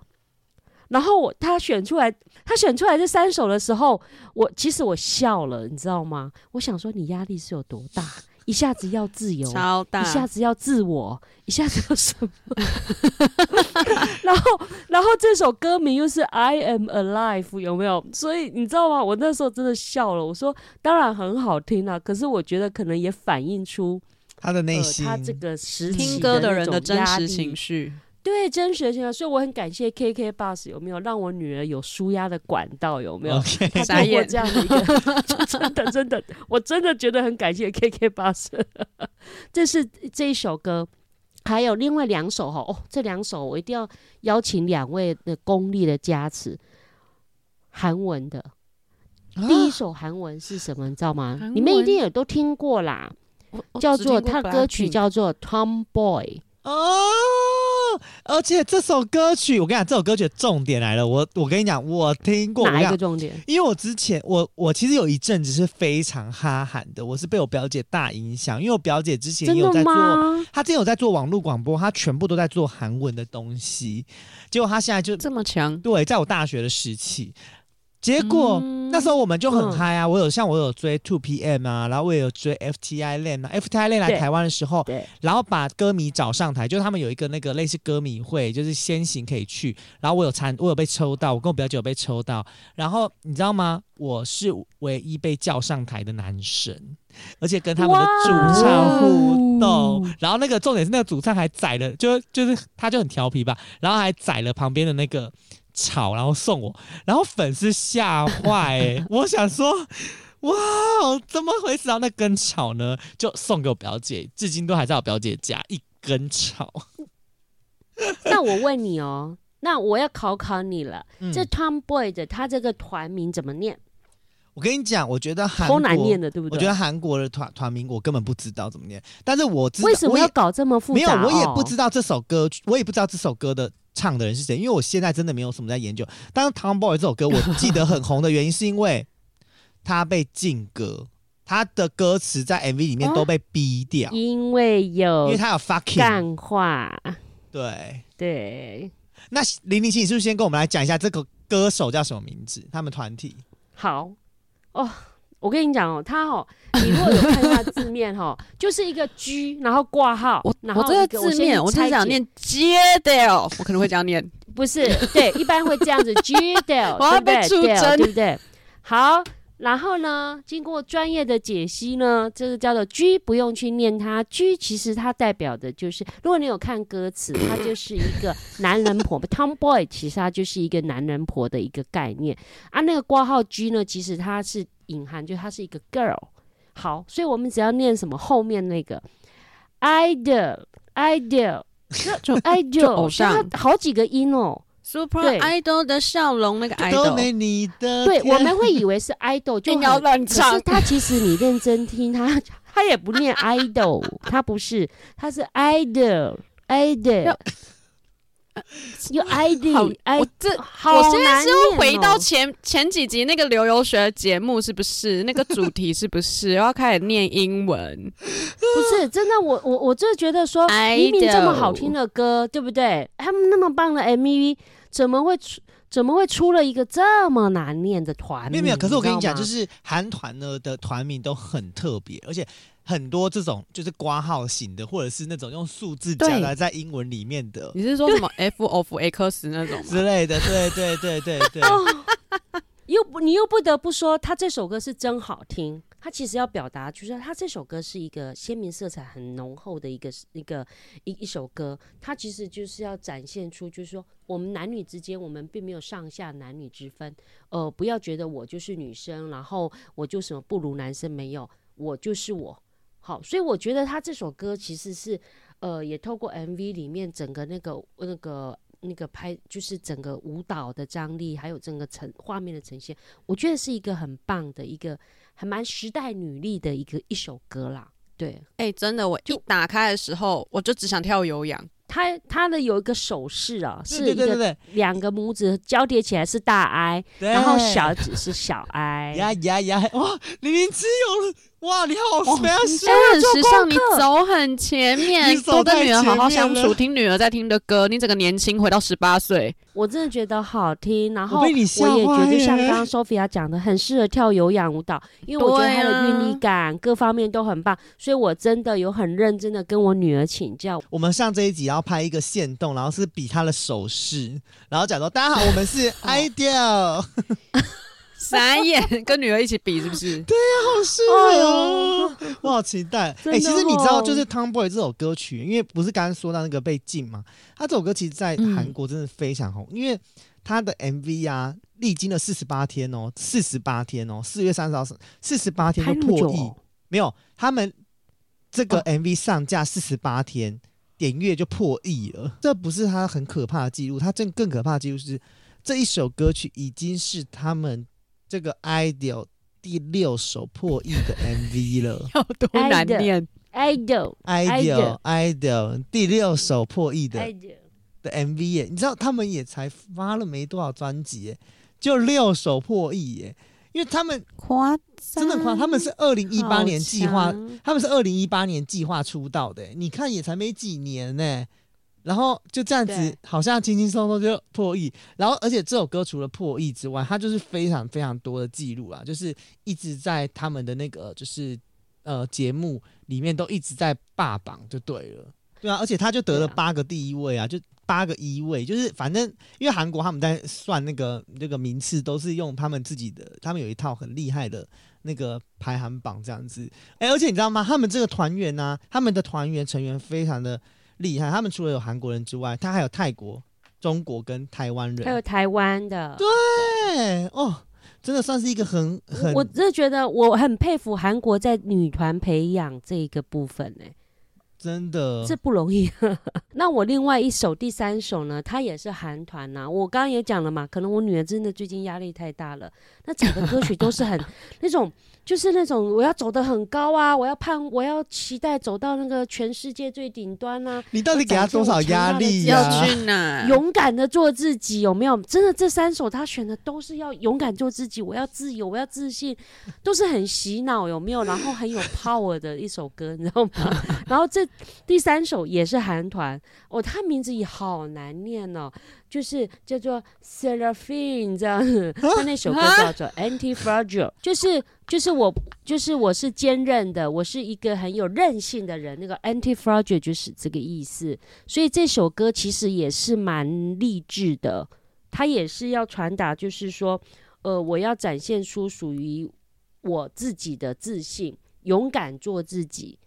然后我她选出来，她选出来这三首的时候，我其实我笑了，你知道吗？我想说你压力是有多大？一下子要自由，超大，一下子要自我，一下子要什么？然后，然后这首歌名又是 I am alive，有没有？所以你知道吗？我那时候真的笑了。我说，当然很好听啊，可是我觉得可能也反映出他的内心，呃、他这个时听歌的人的真实情绪。对，真实性啊，所以我很感谢 KK Bus 有没有让我女儿有舒压的管道？有没有？Okay, 他给我这样的一个，真的真的，我真的觉得很感谢 KK Bus。这是这一首歌，还有另外两首哈哦，这两首我一定要邀请两位的功力的加持。韩文的，啊、第一首韩文是什么？你知道吗？你们一定也都听过啦，叫做他的歌曲叫做 Tomboy 哦，而且这首歌曲，我跟你讲，这首歌曲的重点来了。我我跟你讲，我听过哪一个重点？因为我之前我我其实有一阵子是非常哈韩的，我是被我表姐大影响，因为我表姐之前也有在做，她之前有在做网络广播，她全部都在做韩文的东西，结果她现在就这么强。对，在我大学的时期。结果、嗯、那时候我们就很嗨啊！嗯、我有像我有追 Two PM 啊，然后我也有追 FTI Land 啊。FTI Land 来台湾的时候，然后把歌迷找上台，就是他们有一个那个类似歌迷会，就是先行可以去。然后我有参，我有被抽到，我跟我表姐有被抽到。然后你知道吗？我是唯一被叫上台的男生，而且跟他们的主唱互动。然后那个重点是那个主唱还宰了，就就是他就很调皮吧，然后还宰了旁边的那个。吵，然后送我，然后粉丝吓坏、欸，我想说，哇，怎么回事？啊那根草呢，就送给我表姐，至今都还在我表姐家，一根草。那我问你哦，那我要考考你了，嗯、这 Tomboy 的他这个团名怎么念？我跟你讲，我觉得韩国难念的，对不对？我觉得韩国的团团名我根本不知道怎么念，但是我知道为什么要搞这么复杂？没有，我也不知道这首歌，我也不知道这首歌的。唱的人是谁？因为我现在真的没有什么在研究。但是《Tomboy》这首歌，我记得很红的原因是因为 他被禁歌，他的歌词在 MV 里面都被逼掉，哦、因为有，因为他有 fucking 干话。对对。那零零七，你是不是先跟我们来讲一下这个歌手叫什么名字？他们团体？好哦。我跟你讲哦，他哦，你如果有看他的字面哈，就是一个 G，然后挂号。我然后我这个字面，我猜想念 Jadel，我可能会这样念，不是，对，一般会这样子 Jadel，我要被出征，对不对？好。然后呢，经过专业的解析呢，这个叫做 G，不用去念它。G 其实它代表的就是，如果你有看歌词，它就是一个男人婆。Tomboy 其实它就是一个男人婆的一个概念啊。那个挂号 G 呢，其实它是隐含，就它是一个 girl。好，所以我们只要念什么后面那个 idol，idol，就 idol，偶像，好几个音哦。Super Idol 的笑容，那个 idol，对，我们会以为是 idol，就要乱唱。可是他其实你认真听，他 他也不念 idol，他不是，他是 idol，idol。有 ID，好，哎我，这好我现在是要回到哦前前几集那个流游学的节目，是不是？那个主题是不是要开始念英文？不是真的，我我我就觉得说明明这么好听的歌，对不对？他们那么棒的 MV，怎么会出怎么会出了一个这么难念的团名？没有没有，可是我跟你讲，就是韩团呢的团名都很特别，而且很多这种就是挂号型的，或者是那种用数字夹杂在英文里面的你是说什么 F of X 那种？之类的。对对对对对。又不，你又不得不说，他这首歌是真好听。他其实要表达，就是他这首歌是一个鲜明色彩很浓厚的一个一个一一首歌。他其实就是要展现出，就是说我们男女之间，我们并没有上下男女之分。呃，不要觉得我就是女生，然后我就什么不如男生，没有，我就是我。好，所以我觉得他这首歌其实是，呃，也透过 MV 里面整个那个那个。那个拍就是整个舞蹈的张力，还有整个呈画面的呈现，我觉得是一个很棒的一个，还蛮时代女力的一个一首歌啦。对，哎、欸，真的，我一打开的时候，我就只想跳有氧。他他的有一个手势啊，是一个对对对对，两个拇指交叠起来是大 I，然后小指是小 I。呀呀呀！哇，零零七有了！哇，你好哦 special！哎、很时尚，你走很前面，你走多跟女儿好好相处，听女儿在听的歌，你整个年轻回到十八岁。我真的觉得好听，然后我也觉坏得像刚刚 Sophia 讲的，很适合跳有氧舞蹈，因为我觉得它的韵律感各方面都很棒，所以我真的有很认真的跟我女儿请教。我们上这一集要拍一个线动，然后是比她的手势，然后讲说：“大家好，我们是 Ideal。”傻眼，跟女儿一起比是不是？对呀、好帅哦！我好期待。哎、其实你知道，哦就是《Tomboy》这首歌曲，因为不是刚刚说到那个被禁嘛，他这首歌其实在韩国真的非常红，因为他的 MV 啊，历经了四十八天哦，四十八天哦，四月三十号四十八天就破亿，哦、没有他们这个 MV 上架四十八天，点阅就破亿了。这不是他很可怕的记录，他更更可怕的记录是这一首歌曲已经是他们。这个 idol 第六首破亿的 MV 了，要多难念？idol idol idol 第六首破亿的的 MV 耶，你知道他们也才发了没多少专辑耶，就六首破亿耶，因为他们夸真的夸，他们是二零一八年计划，他们是二零一八年计划出道的，你看也才没几年呢。然后就这样子，好像轻轻松松就破亿。然后，而且这首歌除了破亿之外，它就是非常非常多的记录啊，就是一直在他们的那个就是呃节目里面都一直在霸榜，就对了。对啊，而且他就得了八个第一位啊，就八个一位，就是反正因为韩国他们在算那个那个名次，都是用他们自己的，他们有一套很厉害的那个排行榜这样子。哎，而且你知道吗？他们这个团员呢、啊，他们的团员成员非常的。厉害！他们除了有韩国人之外，他还有泰国、中国跟台湾人，还有台湾的。对哦，真的算是一个很很……我真的觉得我很佩服韩国在女团培养这一个部分呢、欸，真的这不容易。那我另外一首第三首呢，它也是韩团呐。我刚刚也讲了嘛，可能我女儿真的最近压力太大了，那整个歌曲都是很 那种。就是那种我要走得很高啊，我要盼，我要期待走到那个全世界最顶端啊！你到底给他多少压力呀？要去哪？勇敢的做自己，有没有？真的，这三首他选的都是要勇敢做自己，我要自由，我要自信，都是很洗脑，有没有？然后很有 power 的一首歌，你知道吗？然后这第三首也是韩团哦，他名字也好难念哦。就是叫做 Seraphine 这样子，他那首歌叫做 Anti-Fragile，就是就是我就是我是坚韧的，我是一个很有韧性的人。那个 Anti-Fragile 就是这个意思，所以这首歌其实也是蛮励志的，它也是要传达，就是说，呃，我要展现出属于我自己的自信，勇敢做自己。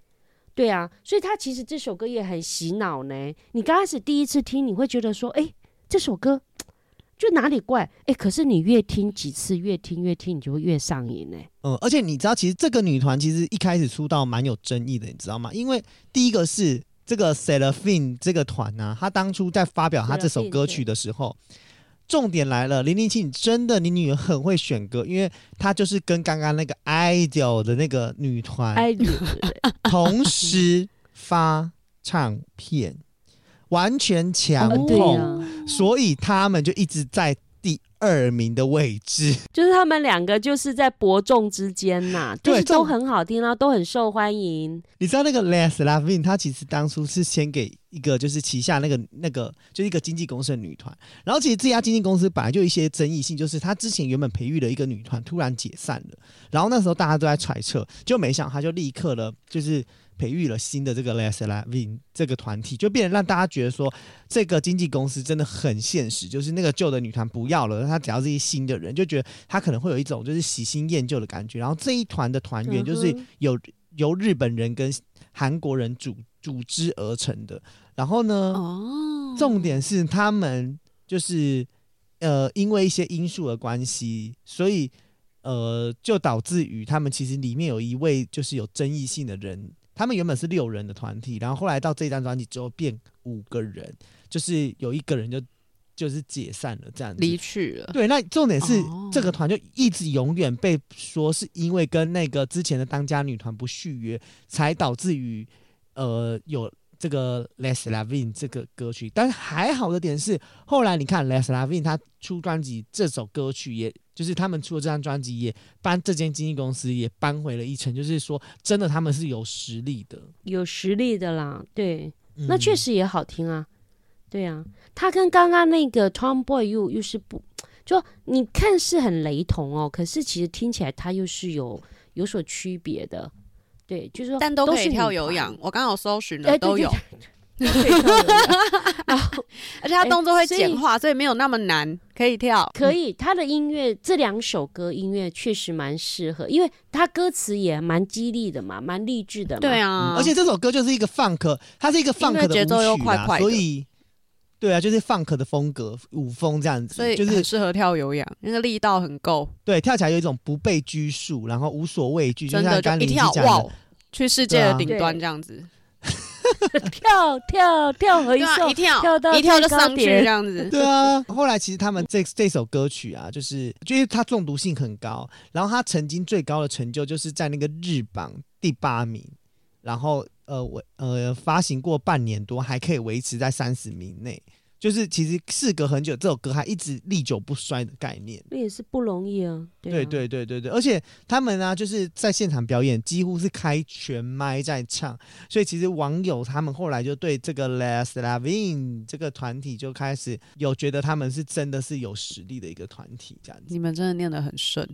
对啊，所以他其实这首歌也很洗脑呢。你刚开始第一次听，你会觉得说，哎。这首歌 就哪里怪哎，可是你越听几次，越听越听，你就会越上瘾哎。嗯，而且你知道，其实这个女团其实一开始出道蛮有争议的，你知道吗？因为第一个是这个 Seraphine 这个团呢、啊，她当初在发表她这首歌曲的时候，重点来了，零零七，你真的你女儿很会选歌，因为她就是跟刚刚那个 idol 的那个女团 同时发唱片。完全强哦对碰，啊，所以他们就一直在第二名的位置。就是他们两个就是在伯仲之间呐，就是都很好听啊，都很受欢迎。你知道那个 Les Lavin，他其实当初是先给一个就是旗下那个那个就是一个经纪公司的女团，然后其实这家经纪公司本来就有一些争议性，就是他之前原本培育了一个女团，突然解散了，然后那时候大家都在揣测，就没想到他就立刻了就是培育了新的这个 Les Lavin 这个团体，就变成让大家觉得说这个经纪公司真的很现实，就是那个旧的女团不要了，他只要是一些新的人，就觉得他可能会有一种就是喜新厌旧的感觉，然后这一团的团员就是有。由日本人跟韩国人组组织而成的，然后呢，哦，重点是他们就是呃，因为一些因素的关系，所以呃，就导致于他们其实里面有一位就是有争议性的人，他们原本是六人的团体，然后后来到这张专辑之后变五个人，就是有一个人就。就是解散了，这样子离去了。对，那重点是、哦、这个团就一直永远被说是因为跟那个之前的当家女团不续约，才导致于呃有这个 Les Lavin 这个歌曲。但是还好的点是，后来你看 Les Lavin 他出专辑，这首歌曲也就是他们出了这张专辑，也搬这间经纪公司也搬回了一城。就是说，真的他们是有实力的，有实力的啦。对，嗯、那确实也好听啊。对啊，他跟刚刚那个 Tomboy 又又是不，就你看似很雷同哦，可是其实听起来他又是有有所区别的。对，就是说，但都可以跳有氧。我刚好搜寻了，欸、都有。然后，而且他动作会简化，欸、所，以所以没有那么难，可以跳。可以，他的音乐这两首歌音乐确实蛮适合，因为他歌词也蛮激励的嘛，蛮励志的嘛。对啊、嗯，而且这首歌就是一个 funk，它是一个 funk 的节奏又快快，所以。对啊，就是 funk 的风格舞风这样子，所以就是很适合跳有氧，那个力道很够。对，跳起来有一种不被拘束，然后无所畏惧，真的就一跳哇，去世界的顶端这样子，跳跳跳和一跳，一跳跳到一跳就上去这样子。对啊，后来其实他们这这首歌曲啊，就是就是它中毒性很高，然后他曾经最高的成就就是在那个日榜第八名，然后。呃，我呃发行过半年多，还可以维持在三十名内，就是其实事隔很久，这首歌还一直历久不衰的概念，那也是不容易啊。对啊，对对对对对，而且他们呢，就是在现场表演，几乎是开全麦在唱，所以其实网友他们后来就对这个 Les Lavin 这个团体就开始有觉得他们是真的是有实力的一个团体，这样子。你们真的念得很顺。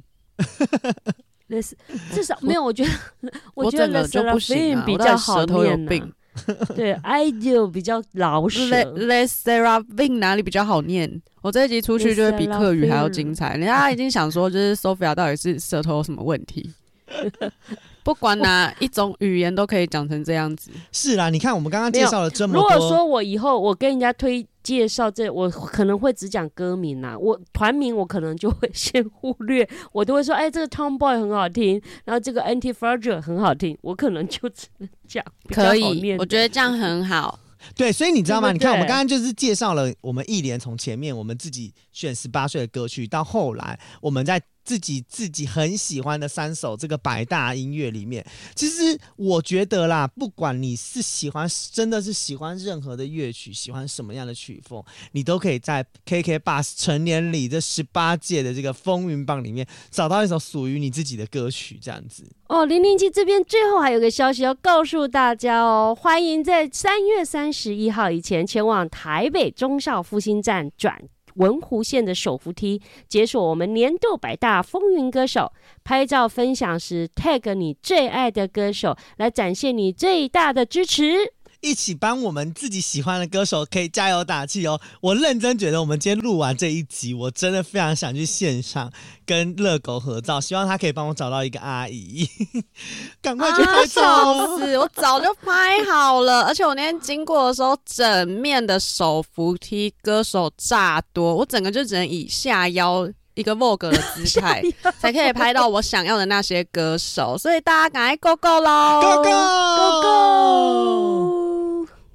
至少没有，我觉得 我觉得 Les 就不行啊，比较好念病。对，ideal 比较老实。Les Lavin 哪里比较好念？我这一集出去就会比课语还要精彩。人家已经想说，就是 Sophia 到底是舌头有什么问题？不管哪一种语言都可以讲成这样子。是啦，你看我们刚刚介绍了这么多。如果说我以后我跟人家推。介绍这我可能会只讲歌名呐、啊，我团名我可能就会先忽略，我都会说，哎，这个 Tomboy 很好听，然后这个 Anti-Fragile 很好听，我可能就只能讲。可以，我觉得这样很好。对，所以你知道吗？对对你看我们刚刚就是介绍了我们一连从前面我们自己选十八岁的歌曲，到后来我们在。自己自己很喜欢的三首这个百大音乐里面，其实我觉得啦，不管你是喜欢，真的是喜欢任何的乐曲，喜欢什么样的曲风，你都可以在 KK Bus 成年礼这十八届的这个风云榜里面找到一首属于你自己的歌曲，这样子。哦，零零七这边最后还有个消息要告诉大家哦，欢迎在三月三十一号以前前往台北中孝复兴站转。文湖线的手扶梯，解锁我们年度百大风云歌手。拍照分享时，tag 你最爱的歌手，来展现你最大的支持。一起帮我们自己喜欢的歌手可以加油打气哦！我认真觉得，我们今天录完这一集，我真的非常想去现场跟热狗合照，希望他可以帮我找到一个阿姨，赶快去拍照。啊、是我早就拍好了，而且我那天经过的时候，整面的手扶梯歌手炸多，我整个就只能以下腰一个 Vogue 的姿态，才可以拍到我想要的那些歌手，所以大家赶快 Go Go 喽，Go Go Go Go！